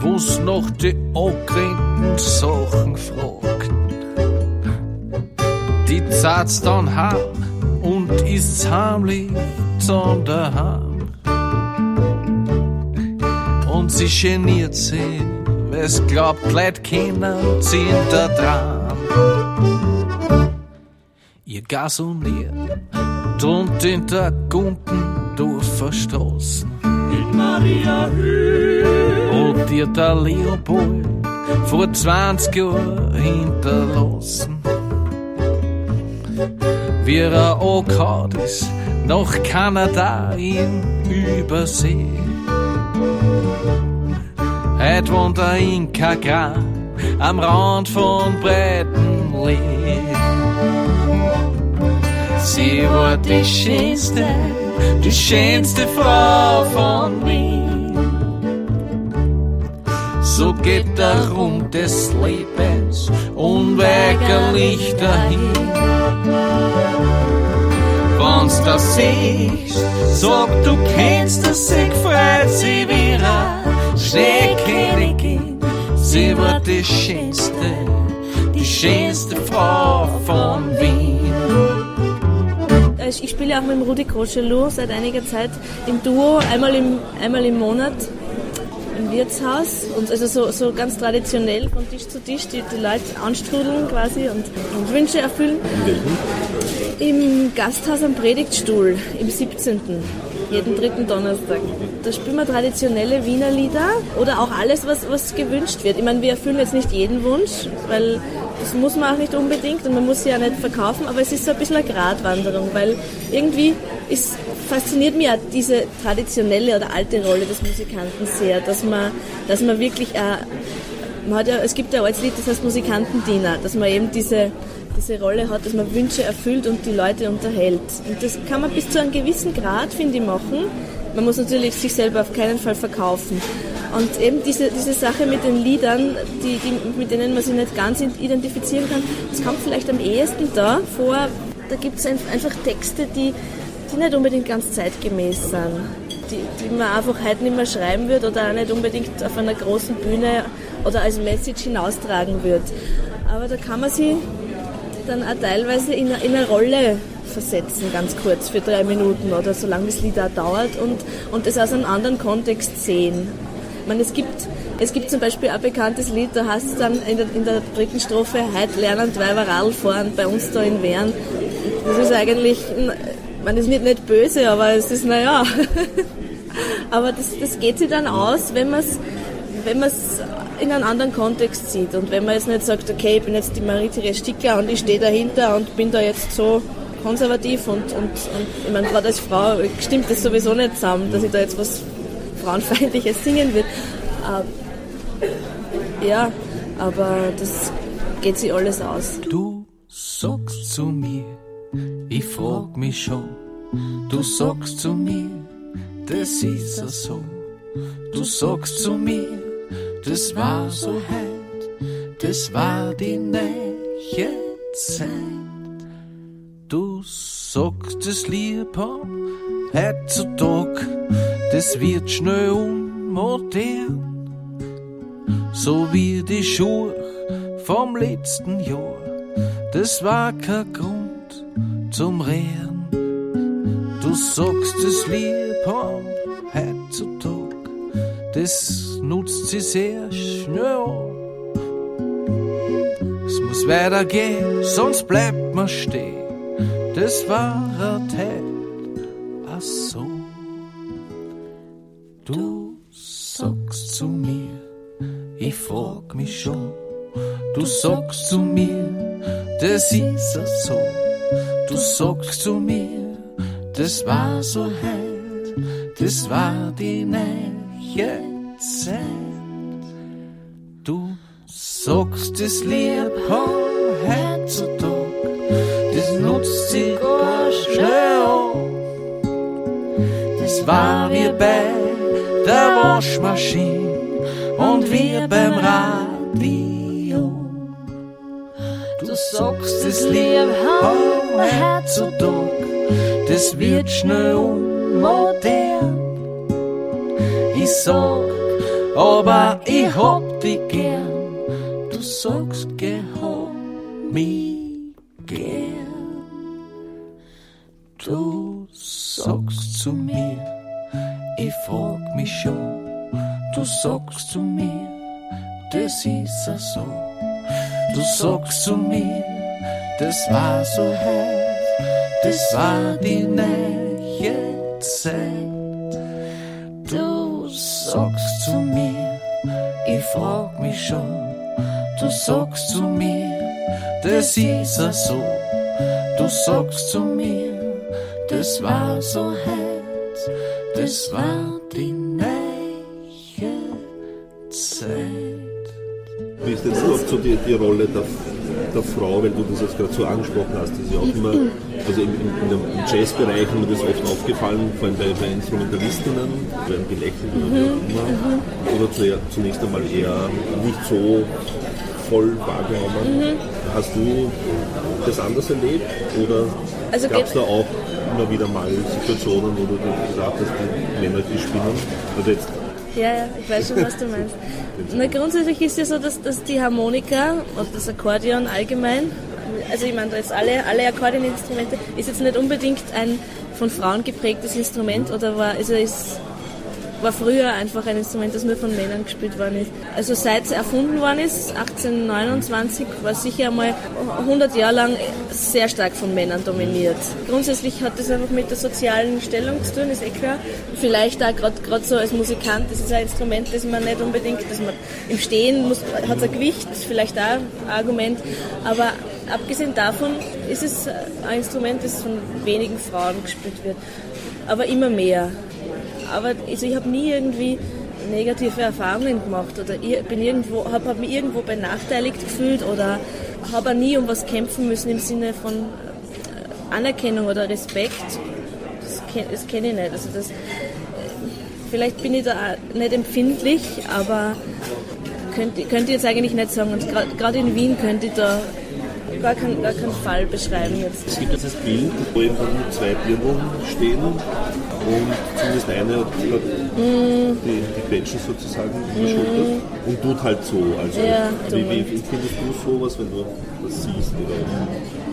wo's noch die angeregneten Sachen fragt. Die zahlt's dann heim und ist's heimlich dann daheim. Und sie geniert sich, weil's glaubt, Leid kennen sie da dran. Ihr gasoniert und in der Gundendorfer Straßen. In Maria Und dir der Leopold vor 20 Jahren hinterlassen. Wie er angehauen ist nach Kanada in Übersee. Heut wohnt er in Kagram am Rand von Breitenlee. Sie war die schönste, die schönste Frau von Wien. So geht der Rund des Lebens unweigerlich dahin. Wenn's das siehst, sag du kennst das, ich freut sie wieder. Schneekönigin, sie war die schönste, die schönste Frau von Wien. Ich spiele auch mit dem Rudi Crochelou seit einiger Zeit im Duo, einmal im, einmal im Monat im Wirtshaus und also so, so ganz traditionell von Tisch zu Tisch die, die Leute anstrudeln quasi und, und Wünsche erfüllen. Im Gasthaus am Predigtstuhl im 17. Jeden dritten Donnerstag. Da spielen wir traditionelle Wiener Lieder oder auch alles, was, was gewünscht wird. Ich meine, wir erfüllen jetzt nicht jeden Wunsch, weil das muss man auch nicht unbedingt und man muss sie ja nicht verkaufen, aber es ist so ein bisschen eine Gratwanderung, weil irgendwie ist, fasziniert auch diese traditionelle oder alte Rolle des Musikanten sehr, dass man, dass man wirklich, äh, man hat ja, es gibt ja als Lied, das heißt Musikantendiener, dass man eben diese, diese Rolle hat, dass man Wünsche erfüllt und die Leute unterhält. Und das kann man bis zu einem gewissen Grad, finde ich, machen. Man muss natürlich sich selber auf keinen Fall verkaufen. Und eben diese, diese Sache mit den Liedern, die, die, mit denen man sich nicht ganz identifizieren kann, das kommt vielleicht am ehesten da vor. Da gibt es einfach Texte, die, die nicht unbedingt ganz zeitgemäß sind. Die, die man einfach heute nicht mehr schreiben wird oder auch nicht unbedingt auf einer großen Bühne oder als Message hinaustragen wird. Aber da kann man sich dann auch teilweise in, in eine Rolle versetzen, ganz kurz, für drei Minuten oder so lange das Lied auch dauert und, und aus einem anderen Kontext sehen. Ich meine, es gibt, es gibt zum Beispiel ein bekanntes Lied, da heißt es dann in der, in der dritten Strophe, heute lernen Weiber Radl fahren bei uns da in Wern. Das ist eigentlich, man ist nicht, nicht böse, aber es ist, naja. aber das, das geht sich dann aus, wenn man es wenn in einem anderen Kontext sieht und wenn man jetzt nicht sagt, okay, ich bin jetzt die Marie-Therese Sticker und ich stehe dahinter und bin da jetzt so konservativ und, und, und ich meine, gerade als Frau stimmt das sowieso nicht zusammen, dass ich da jetzt was Frauenfeindliches singen will. Äh, ja, aber das geht sich alles aus. Du sagst zu mir, ich frag mich schon, du sagst zu mir, das ist ja so. Du sagst zu mir, das war so heut, das war die neue Zeit. Du sagst es lieb haben, heutzutage, das wird schnell unmodern. So wie die Schuhe vom letzten Jahr, das war kein Grund zum Rehren. Du sagst es lieb haben, heutzutage, das nutzt sie sehr schnell. Es muss weitergehen, sonst bleibt man stehen. Das war Teil, ach so. Du sagst zu mir, ich frag mich schon. Du sagst zu mir, das ist ja so. Du sagst zu mir, das war so halt, das war die neue Zeit. Du sagst es lieb heutzutage, das nutzt gar schnell an. Das war wie bei der Waschmaschine und wir beim Radio. Du sagst es lieb heutzutage, das wird schnell unmodern. Ich sag, aber ich hab dich gern. Du sagst, geh, hab mich gern. Du sagst zu mir, ich frag mich schon. Du sagst zu mir, das ist ja so. Du sagst zu mir, das war so heiß, das war die neue Zeit. Du sagst zu mir, ich frag mich schon. Du sagst zu mir, das ist ja so. Du sagst zu mir, das war so heiß, das war die neue Zeit. Wie ist jetzt dort so die, die Rolle der, der Frau, weil du das jetzt gerade so angesprochen hast, das ist ja auch immer, also im, im, im Jazzbereich ist mir das oft aufgefallen, vor allem bei, bei Instrumentalistinnen, werden gelächelt oder wie auch immer, oder zu, zunächst einmal eher nicht so voll wahrgenommen. Hast du das anders erlebt oder Also gab es da auch immer wieder mal Situationen, wo du gesagt hast, die Männer, die spinnen? Also jetzt Ja, ja, ich weiß schon, was du meinst. Na, grundsätzlich ist ja so, dass, dass die Harmonika und das Akkordeon allgemein, also ich meine, jetzt alle, alle Akkordeoninstrumente, ist jetzt nicht unbedingt ein von Frauen geprägtes Instrument oder war, also ist, war früher einfach ein Instrument, das nur von Männern gespielt worden ist. Also seit es erfunden worden ist, 1829, war sicher einmal 100 Jahre lang sehr stark von Männern dominiert. Grundsätzlich hat das einfach mit der sozialen Stellung zu tun, ist eh klar. Vielleicht auch gerade so als Musikant, das ist ein Instrument, das man nicht unbedingt, dass man im Stehen muss, hat ein Gewicht, ist vielleicht auch ein Argument, aber abgesehen davon ist es ein Instrument, das von wenigen Frauen gespielt wird, aber immer mehr. Aber also ich habe nie irgendwie negative Erfahrungen gemacht oder ich bin irgendwo, habe hab mich irgendwo benachteiligt gefühlt oder habe nie um was kämpfen müssen im Sinne von äh, Anerkennung oder Respekt. Das, das kenne ich nicht. Also das, vielleicht bin ich da nicht empfindlich, aber könnte ich jetzt eigentlich nicht sagen. Und gerade in Wien könnte ich da gar keinen, gar keinen Fall beschreiben jetzt. Es gibt dieses Bild, wo dann zwei Dirndl stehen und zumindest eine hat Mm. die, die Quetschen sozusagen überschultert und tut halt so. Also Ja, wie, wie findest du sowas, wenn du das siehst? Oder?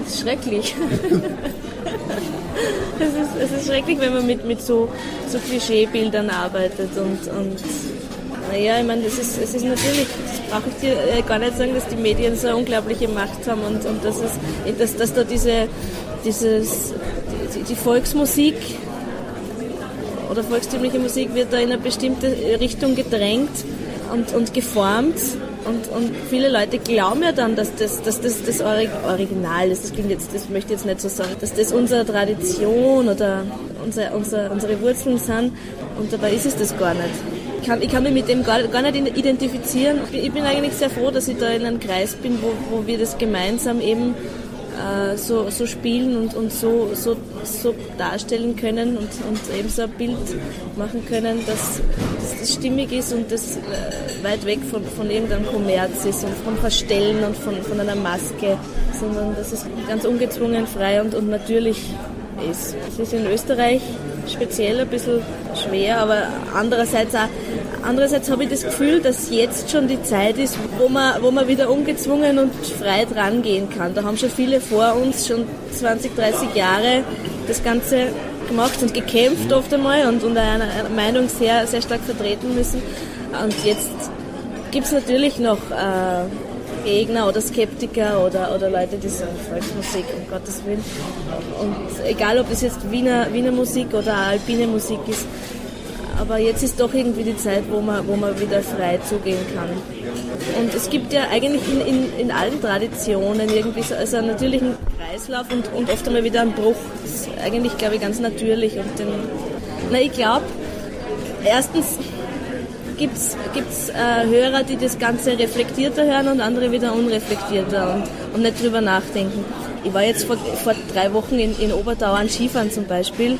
Das ist schrecklich. es, ist, es ist schrecklich, wenn man mit, mit so, so Klischeebildern arbeitet und, und naja, ich meine, das ist, es ist natürlich, das brauche ich dir äh, gar nicht sagen, dass die Medien so eine unglaubliche Macht haben und, und dass, es, dass, dass da diese, dieses, die, die Volksmusik oder volkstümliche Musik wird da in eine bestimmte Richtung gedrängt und, und geformt. Und, und viele Leute glauben ja dann, dass das, dass das, das Orig- Original ist. Das klingt jetzt, das möchte ich jetzt nicht so sagen, dass das unsere Tradition oder unser, unser, unsere Wurzeln sind. Und dabei ist es das gar nicht. Ich kann, ich kann mich mit dem gar, gar nicht identifizieren. Ich bin, ich bin eigentlich sehr froh, dass ich da in einem Kreis bin, wo, wo wir das gemeinsam eben äh, so, so spielen und, und so, so, so darstellen können und, und eben so ein Bild machen können, dass, dass das stimmig ist und das äh, weit weg von, von irgendeinem Kommerz ist und vom Verstellen und von, von einer Maske, sondern dass es ganz ungezwungen, frei und, und natürlich ist. Es ist in Österreich speziell ein bisschen schwer, aber andererseits auch Andererseits habe ich das Gefühl, dass jetzt schon die Zeit ist, wo man, wo man wieder ungezwungen und frei dran gehen kann. Da haben schon viele vor uns schon 20, 30 Jahre das Ganze gemacht und gekämpft oft einmal und, und eine, eine Meinung sehr, sehr stark vertreten müssen. Und jetzt gibt es natürlich noch äh, Gegner oder Skeptiker oder, oder Leute, die sagen Volksmusik, um Gottes Willen. Und egal, ob das jetzt Wiener, Wiener Musik oder alpine Musik ist, aber jetzt ist doch irgendwie die Zeit, wo man, wo man wieder frei zugehen kann. Und es gibt ja eigentlich in, in, in allen Traditionen irgendwie so also einen natürlichen Kreislauf und, und oft einmal wieder einen Bruch. Das ist eigentlich, glaube ich, ganz natürlich. Und den, na, ich glaube, erstens gibt es äh, Hörer, die das Ganze reflektierter hören und andere wieder unreflektierter und, und nicht drüber nachdenken. Ich war jetzt vor, vor drei Wochen in, in Obertauern Skifahren zum Beispiel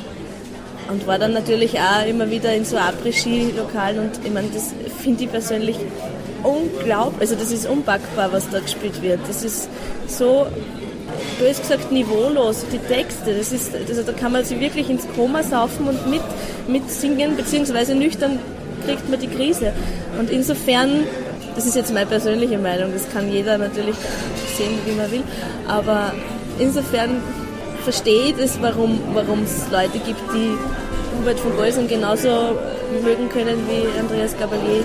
und war dann natürlich auch immer wieder in so Après-Ski-Lokalen und ich meine, das finde ich persönlich unglaublich, also das ist unpackbar, was da gespielt wird. Das ist so, bös gesagt, niveaulos, die Texte, das ist, also da kann man sich wirklich ins Koma saufen und mit, mit beziehungsweise nüchtern kriegt man die Krise. Und insofern, das ist jetzt meine persönliche Meinung, das kann jeder natürlich sehen, wie man will, aber insofern verstehe das, warum es Leute gibt, die Hubert von Bolsung genauso mögen können wie Andreas Gabalier.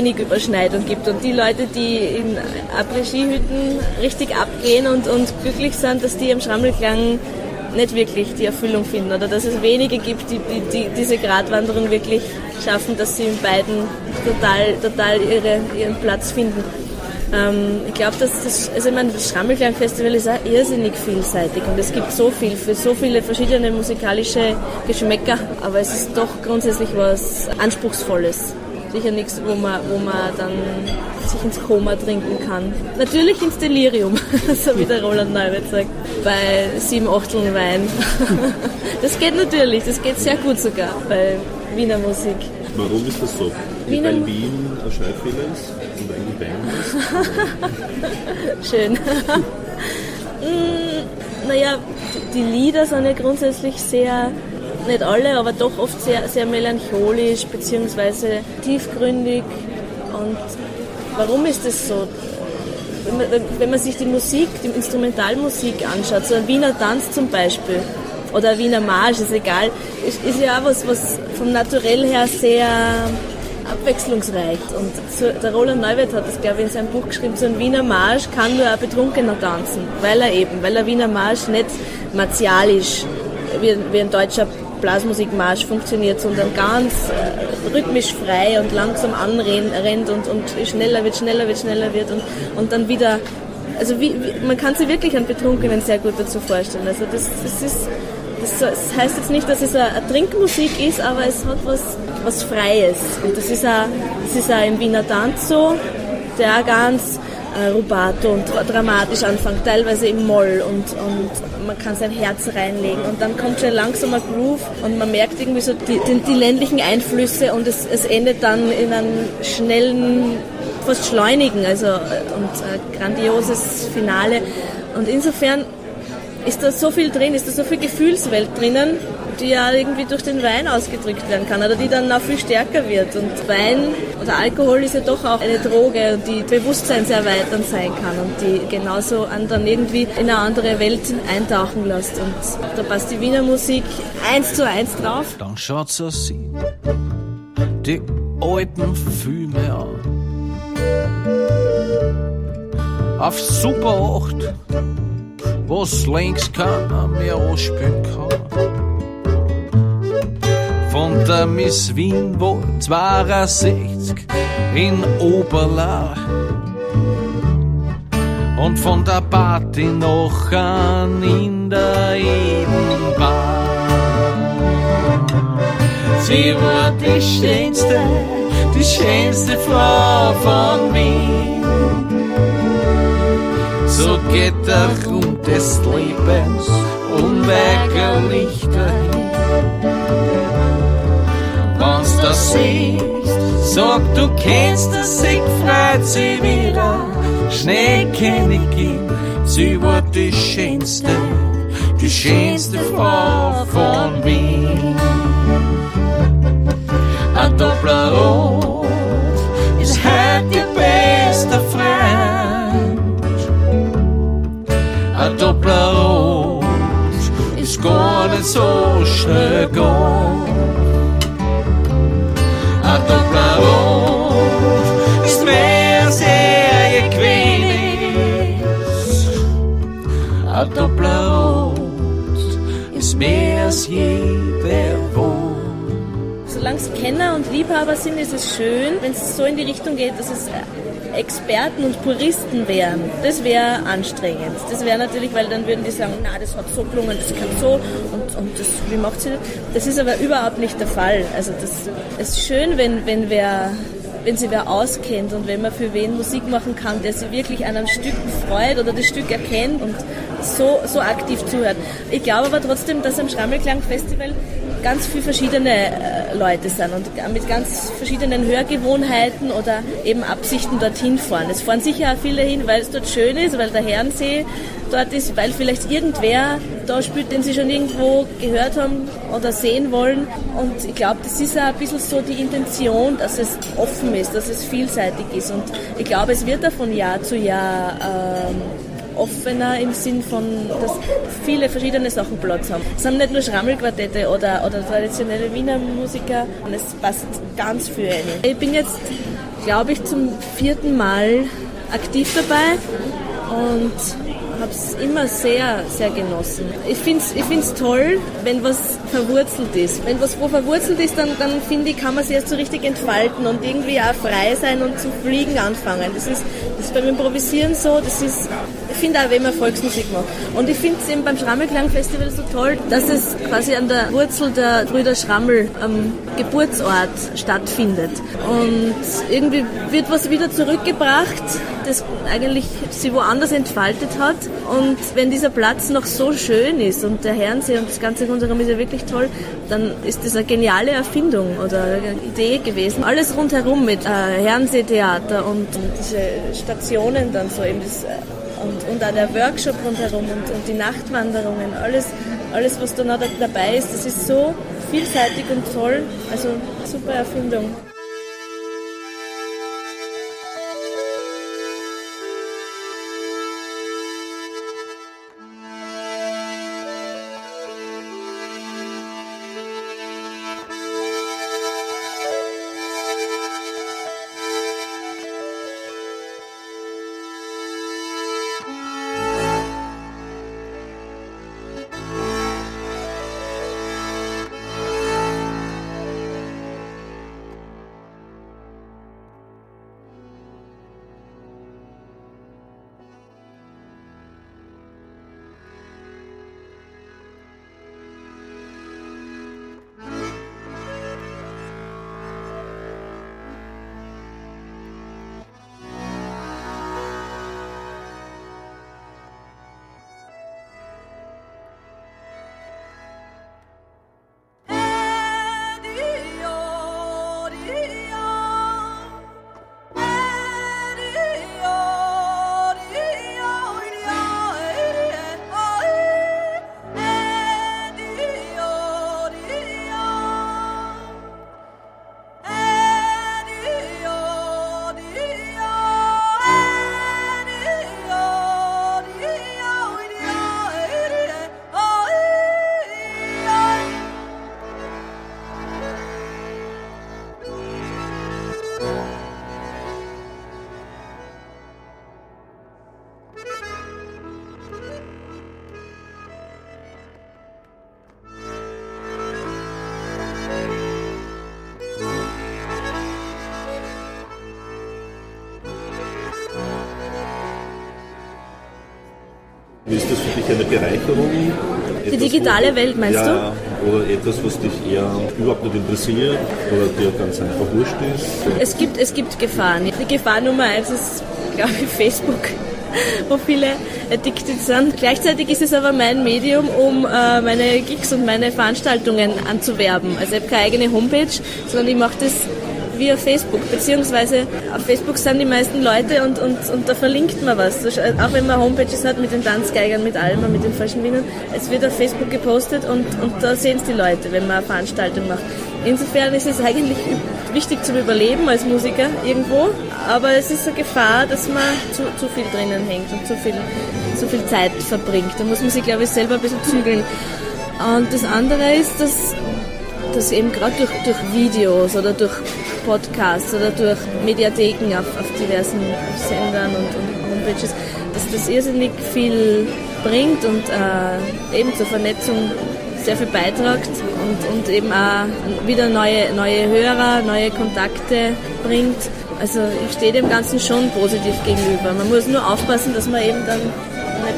Wenig Überschneidung gibt und die Leute, die in Après-Ski-Hütten richtig abgehen und, und glücklich sind, dass die im Schrammelklang nicht wirklich die Erfüllung finden oder dass es wenige gibt, die, die, die diese Gratwanderung wirklich schaffen, dass sie in beiden total, total ihre, ihren Platz finden. Ähm, ich glaube, dass das, also ich meine, das Schrammelklang-Festival ist auch irrsinnig vielseitig und es gibt so viel für so viele verschiedene musikalische Geschmäcker, aber es ist doch grundsätzlich was Anspruchsvolles. Sicher nichts, wo man, wo man dann sich ins Koma trinken kann. Natürlich ins Delirium, so wie der Roland Neuwirth sagt, bei sieben Achteln Wein. Das geht natürlich, das geht sehr gut sogar bei Wiener Musik. Warum ist das so? Wiener- Weil Wien ein Schreibfehler ist und eigentlich Bayern ist? Schön. Mm, naja, die Lieder sind ja grundsätzlich sehr, nicht alle, aber doch oft sehr, sehr melancholisch beziehungsweise tiefgründig. Und warum ist das so? Wenn man, wenn- man sich die Musik, die Instrumentalmusik anschaut, so ein Wiener Tanz zum Beispiel oder ein Wiener Marsch, ist egal, ist, ist ja auch was, was vom Naturell her sehr abwechslungsreich. Und so, der Roland Neuwirth hat das, glaube ich, in seinem Buch geschrieben, so ein Wiener Marsch kann nur ein Betrunkener tanzen, weil er eben, weil der Wiener Marsch nicht martialisch wie, wie ein deutscher Blasmusikmarsch funktioniert, sondern ganz äh, rhythmisch frei und langsam anrennt und, und schneller wird, schneller wird, schneller wird und, und dann wieder, also wie, wie, man kann sich wirklich einen Betrunkenen sehr gut dazu vorstellen. Also das, das ist, das, heißt jetzt nicht, dass es eine, Trinkmusik ist, aber es hat was, was Freies. Und das ist auch, das ist auch im Wiener Tanz so, der auch ganz äh, rubato und dra- dramatisch anfängt, teilweise im Moll und, und man kann sein Herz reinlegen und dann kommt schon ein Groove und man merkt irgendwie so die, die, die ländlichen Einflüsse und es, es endet dann in einem schnellen, fast schleunigen, also äh, und ein grandioses Finale. Und insofern ist da so viel drin, ist da so viel Gefühlswelt drinnen, die ja irgendwie durch den Wein ausgedrückt werden kann oder die dann auch viel stärker wird. Und Wein oder Alkohol ist ja doch auch eine Droge, die bewusstseinserweiternd sein kann und die genauso an dann irgendwie in eine andere Welt eintauchen lässt. Und da passt die Wiener Musik eins zu eins drauf. Dann schaut sie sich die alten Filme an. Auf Super 8, was längst keiner mehr anspielen kann. Von der Miss Wien wo 62 in Oberlach und von der Party noch an in der Edenbar. Sie war die schönste, die schönste Frau von Wien. So geht der Grund des Lebens unweigerlich dahin. Siehst, sag du kennst das, ich freut sie wieder. Schneekönigin, sie war die schönste, die schönste Frau von Wien. Ein Dopplerrot ist heute ihr bester Freund. Ein Dopplerrot ist gar nicht so schnell gegangen. Er je gewesen ist. Mehr als jeder wohnt. Solange es Kenner und Liebhaber sind, ist es schön, wenn es so in die Richtung geht, dass es äh, Experten und Puristen wären. Das wäre anstrengend. Das wäre natürlich, weil dann würden die sagen, na, das hat so gelungen, das kann so und, und das, wie macht sie das? Das ist aber überhaupt nicht der Fall. Also das es ist schön, wenn, wenn wer wenn sie wer auskennt und wenn man für wen Musik machen kann, der sich wirklich an einem Stück freut oder das Stück erkennt und so, so aktiv zuhört. Ich glaube aber trotzdem, dass am Schrammelklang-Festival ganz viele verschiedene äh, Leute sind und mit ganz verschiedenen Hörgewohnheiten oder eben Absichten dorthin fahren. Es fahren sicher auch viele hin, weil es dort schön ist, weil der Herrensee dort ist, weil vielleicht irgendwer da spielt, den sie schon irgendwo gehört haben oder sehen wollen. Und ich glaube, das ist auch ein bisschen so die Intention, dass es offen ist, dass es vielseitig ist. Und ich glaube, es wird auch von Jahr zu Jahr ähm, offener im Sinn von, dass viele verschiedene Sachen Platz haben. Es sind nicht nur Schrammelquartette oder, oder traditionelle Wiener Musiker, und es passt ganz viel rein. Ich bin jetzt, glaube ich, zum vierten Mal aktiv dabei und habe es immer sehr, sehr genossen. Ich finde es ich find's toll, wenn was verwurzelt ist. Wenn was wo verwurzelt ist, dann, dann finde ich, kann man sich erst so richtig entfalten und irgendwie auch frei sein und zu fliegen anfangen. Das ist, das ist beim Improvisieren so, das ist, ich finde auch, wenn man Volksmusik macht. Und ich finde es eben beim Schrammelklang-Festival so toll, dass es quasi an der Wurzel der Brüder Schrammel am Geburtsort stattfindet. Und irgendwie wird was wieder zurückgebracht, das eigentlich sie woanders entfaltet hat. Und wenn dieser Platz noch so schön ist und der Herrensee und das ganze rundherum ist ja wirklich toll, dann ist das eine geniale Erfindung oder eine Idee gewesen. Alles rundherum mit äh, Herrenseetheater und, diese Stationen dann so eben das, und, und auch der Workshop rundherum und, und die Nachtwanderungen, alles, alles, was da noch dabei ist, das ist so vielseitig und toll. Also super Erfindung. Eine Bereicherung? Die digitale Welt, meinst ja, du? Oder etwas, was dich eher überhaupt nicht interessiert oder dir ganz einfach wurscht ist? Es gibt, es gibt Gefahren. Die Gefahr Nummer eins ist, glaube ich, Facebook wo viele addicted sind. Gleichzeitig ist es aber mein Medium, um äh, meine Gigs und meine Veranstaltungen anzuwerben. Also ich habe keine eigene Homepage, sondern ich mache das via Facebook, beziehungsweise auf Facebook sind die meisten Leute und, und, und da verlinkt man was. Auch wenn man Homepages hat mit den Tanzgeigern, mit Alma, mit den falschen Wienern, es wird auf Facebook gepostet und, und da sehen es die Leute, wenn man eine Veranstaltung macht. Insofern ist es eigentlich wichtig zum Überleben als Musiker irgendwo, aber es ist eine Gefahr, dass man zu, zu viel drinnen hängt und zu viel, zu viel Zeit verbringt. Da muss man sich, glaube ich, selber ein bisschen zügeln. Und das andere ist, dass, dass eben gerade durch, durch Videos oder durch Podcasts oder durch Mediatheken auf, auf diversen Sendern und, und Homepages, dass das irrsinnig viel bringt und äh, eben zur Vernetzung sehr viel beitragt und, und eben auch wieder neue, neue Hörer, neue Kontakte bringt. Also ich stehe dem Ganzen schon positiv gegenüber. Man muss nur aufpassen, dass man eben dann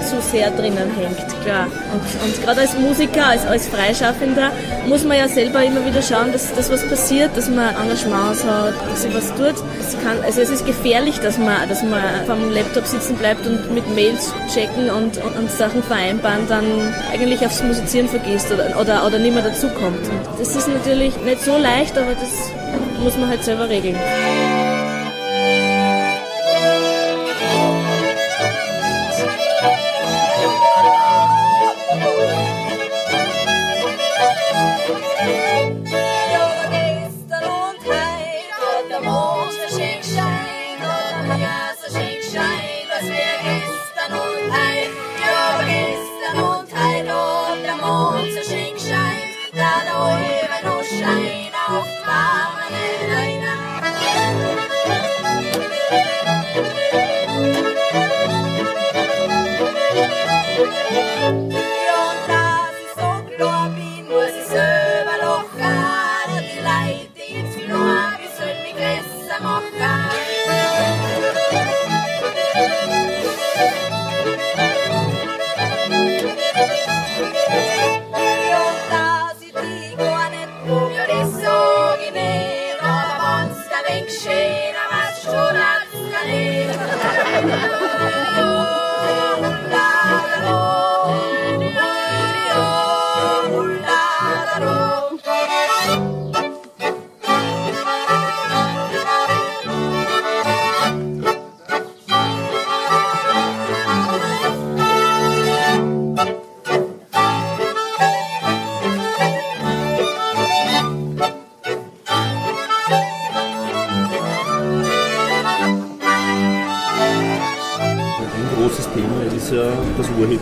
zu sehr drinnen hängt, klar. Und, und gerade als Musiker, als, als Freischaffender, muss man ja selber immer wieder schauen, dass, dass was passiert, dass man Engagements hat, dass sich was tut. Es kann, also es ist gefährlich, dass man, dass man vom Laptop sitzen bleibt und mit Mails checken und, und, und Sachen vereinbaren, dann eigentlich aufs Musizieren vergisst oder, oder, oder nicht mehr dazukommt. Das ist natürlich nicht so leicht, aber das muss man halt selber regeln.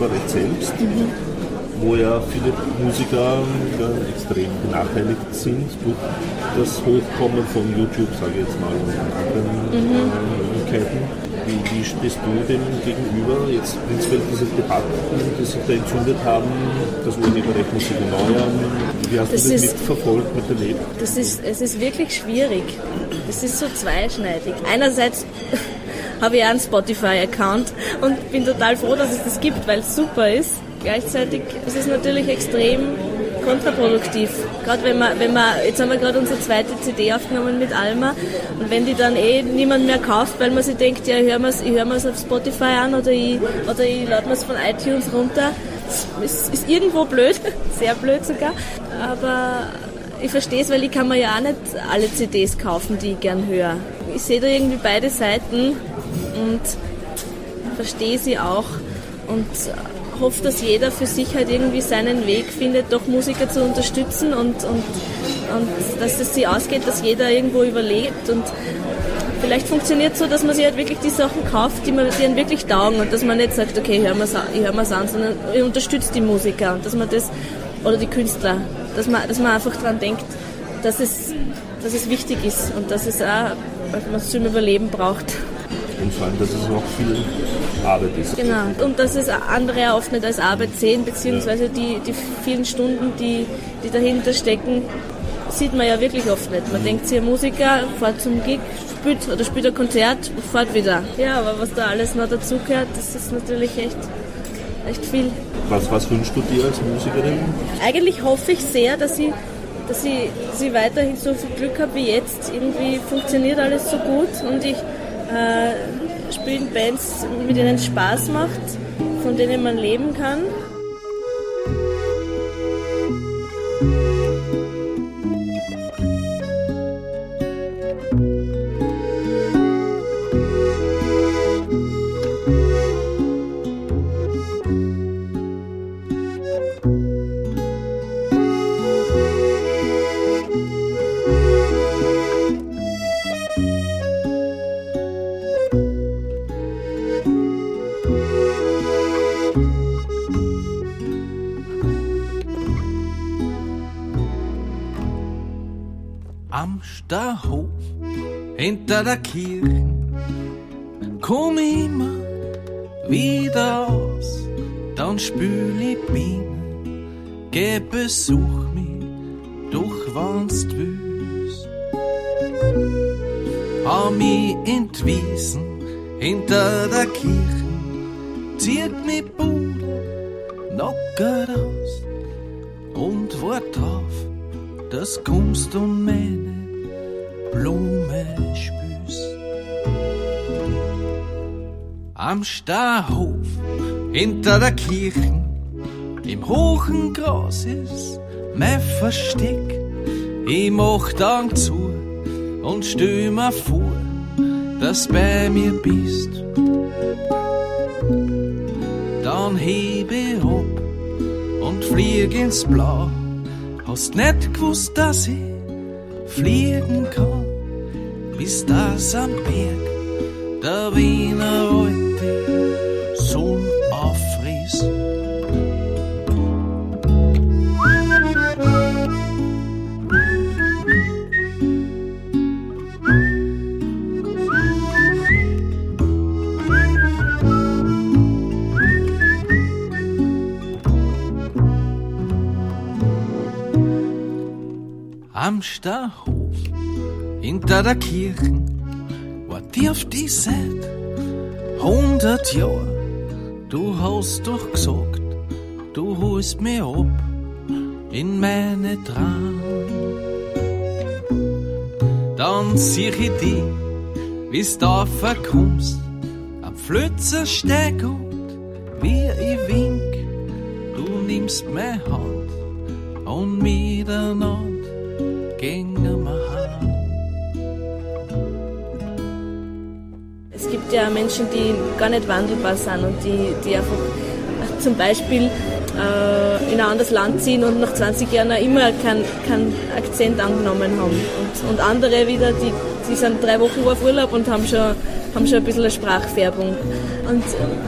Urheberrecht selbst, wo ja viele Musiker ja, extrem benachteiligt sind durch das Hochkommen von YouTube, sage ich jetzt mal, und anderen äh, Möglichkeiten. Wie, wie stehst du dem gegenüber? Jetzt prinzipiell diese Debatten, die sich da entzündet haben, das Urheberrecht muss sich erneuern. Wie hast Das du das ist- mitverfolgt, miterlebt? Das ist, es ist wirklich schwierig. Das ist so zweischneidig. Einerseits habe ich auch einen Spotify-Account und bin total froh, dass es das gibt, weil es super ist. Gleichzeitig ist es natürlich extrem kontraproduktiv. Gerade wenn man, wenn man, jetzt haben wir gerade unsere zweite CD aufgenommen mit Alma und wenn die dann eh niemand mehr kauft, weil man sich denkt, ja, ich höre hör mir's auf Spotify an oder ich, oder ich lade mir's von iTunes runter, es ist irgendwo blöd, sehr blöd sogar, aber ich verstehe es, weil ich kann mir ja auch nicht alle CDs kaufen, die ich gern höre. Ich sehe da irgendwie beide Seiten und verstehe sie auch und hoffe, dass jeder für sich halt irgendwie seinen Weg findet, doch Musiker zu unterstützen und, und, und dass es sie ausgeht, dass jeder irgendwo überlebt und vielleicht funktioniert so, dass man sich halt wirklich die Sachen kauft, die, man, die einen wirklich taugen und dass man nicht sagt, okay, ich höre mir's an, ich hör mir's an, sondern ich unterstütze die Musiker und dass man das, oder die Künstler, dass man, dass man einfach dran denkt, dass es, dass es wichtig ist und dass es auch, man es zum Überleben braucht. Und vor allem, dass es auch viel Arbeit ist. Genau. Und dass es andere oft nicht als Arbeit sehen, beziehungsweise die, die vielen Stunden, die, die dahinter stecken, sieht man ja wirklich oft nicht. Man denkt sich, ein Musiker fährt zum Gig, spielt oder spielt ein Konzert und fährt wieder. Ja, aber was da alles noch dazugehört, das ist natürlich echt, echt viel. Was, was wünschst du dir als Musikerin? Eigentlich hoffe ich sehr, dass ich, dass ich, dass ich weiterhin so viel Glück habe wie jetzt. Irgendwie funktioniert alles so gut und ich äh, spiele in Bands, mit denen es Spaß macht, von denen man leben kann. Hinter der Kirche komm immer wieder aus. Dann spül ich Bienen, geh besuch mich, doch wann's willst. Hab mich entwiesen hinter der Kirche, Am Starhof hinter der Kirche im hohen Gras ist mein Versteck. Ich mach dann zu und stell mir vor, dass bei mir bist. Dann hebe ab und flieg ins Blau. Hast nicht gewusst, dass ich fliegen kann, bis das am Berg der Wiener alte Sonne auffrisst. Am Starhof hinter der Kirche war die auf die Seite hundert Jahr. Du hast doch gesagt, du holst mir ab in meine Traum. dann sieh ich dich, wie's da verkommst, am Flötzersteg und wie ich wink, du nimmst meine Hand und miteinander gingen ja Menschen, die gar nicht wandelbar sind und die, die einfach zum Beispiel äh, in ein anderes Land ziehen und nach 20 Jahren auch immer keinen kein Akzent angenommen haben. Und, und andere wieder, die, die sind drei Wochen auf Urlaub und haben schon, haben schon ein bisschen eine Sprachfärbung. Und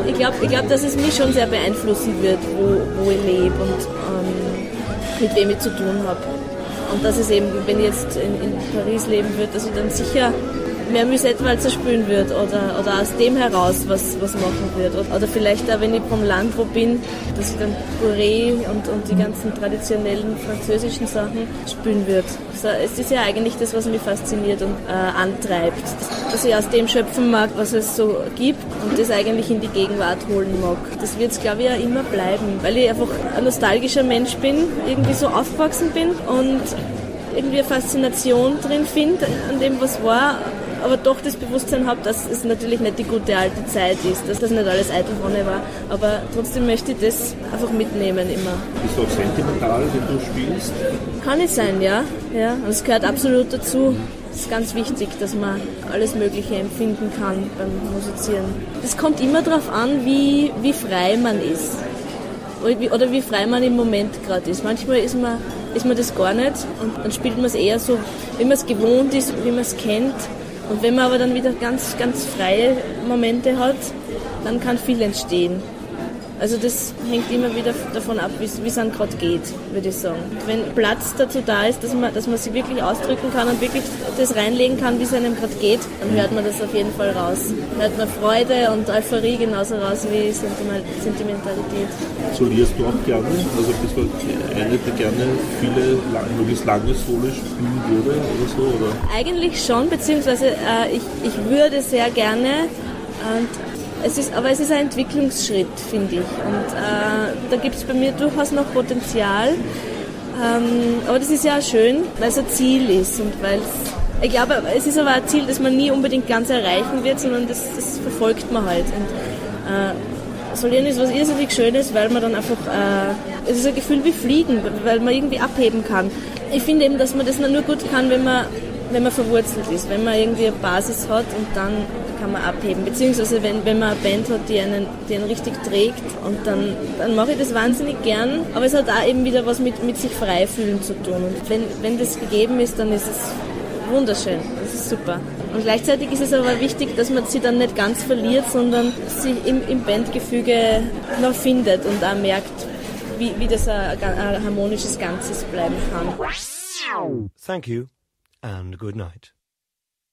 ich glaube, ich glaub, dass es mich schon sehr beeinflussen wird, wo, wo ich lebe und ähm, mit wem ich zu tun habe. Und dass es eben, wenn ich jetzt in, in Paris leben würde, dass ich dann sicher mehr Müsettenwalzer spielen wird oder, oder aus dem heraus was, was machen wird. Oder vielleicht auch, wenn ich vom Land wo bin, dass ich dann Bourrée und, und die ganzen traditionellen französischen Sachen spielen wird. Also es ist ja eigentlich das, was mich fasziniert und äh, antreibt. Dass ich aus dem schöpfen mag, was es so gibt und das eigentlich in die Gegenwart holen mag. Das wird es, glaube ich, ja immer bleiben, weil ich einfach ein nostalgischer Mensch bin, irgendwie so aufgewachsen bin und irgendwie eine Faszination drin finde an dem, was war aber doch das Bewusstsein habe, dass es natürlich nicht die gute alte Zeit ist, dass das nicht alles eitel vorne war. Aber trotzdem möchte ich das einfach mitnehmen immer. Bist du auch sentimental, wenn du spielst? Kann es sein, ja. ja. Und es gehört absolut dazu. Es ist ganz wichtig, dass man alles Mögliche empfinden kann beim Musizieren. Es kommt immer darauf an, wie, wie frei man ist. Oder wie, oder wie frei man im Moment gerade ist. Manchmal ist man, ist man das gar nicht und dann spielt man es eher so, wie man es gewohnt ist, wie man es kennt. Und wenn man aber dann wieder ganz, ganz freie Momente hat, dann kann viel entstehen. Also das hängt immer wieder davon ab, wie es einem gerade geht, würde ich sagen. Wenn Platz dazu da ist, dass man, dass man sich wirklich ausdrücken kann und wirklich das reinlegen kann, wie es einem gerade geht, dann hört man das auf jeden Fall raus. Hört man Freude und Euphorie genauso raus wie Sentimentalität. Solierst du auch gerne? Also bist du eine, die gerne viele möglichst lange Solo spielen würde oder so? Oder? Eigentlich schon, beziehungsweise äh, ich, ich würde sehr gerne und es ist, aber es ist ein Entwicklungsschritt, finde ich. Und äh, da gibt es bei mir durchaus noch Potenzial. Ähm, aber das ist ja auch schön, weil es ein Ziel ist und weil ich glaube, es ist aber ein Ziel, das man nie unbedingt ganz erreichen wird, sondern das, das verfolgt man halt. Und, äh, Solieren ist was irrsinnig Schönes, weil man dann einfach, äh, es ist ein Gefühl wie Fliegen, weil man irgendwie abheben kann. Ich finde eben, dass man das nur gut kann, wenn man, wenn man verwurzelt ist, wenn man irgendwie eine Basis hat und dann kann man abheben. Beziehungsweise wenn, wenn man eine Band hat, die einen, die einen richtig trägt und dann, dann mache ich das wahnsinnig gern. Aber es hat auch eben wieder was mit, mit sich frei fühlen zu tun. Und wenn, wenn das gegeben ist, dann ist es wunderschön. Das ist super. Und gleichzeitig ist es aber wichtig, dass man sie dann nicht ganz verliert, sondern sich im, im Bandgefüge noch findet und auch merkt, wie, wie das ein, ein harmonisches Ganzes bleiben kann. Thank you and good night.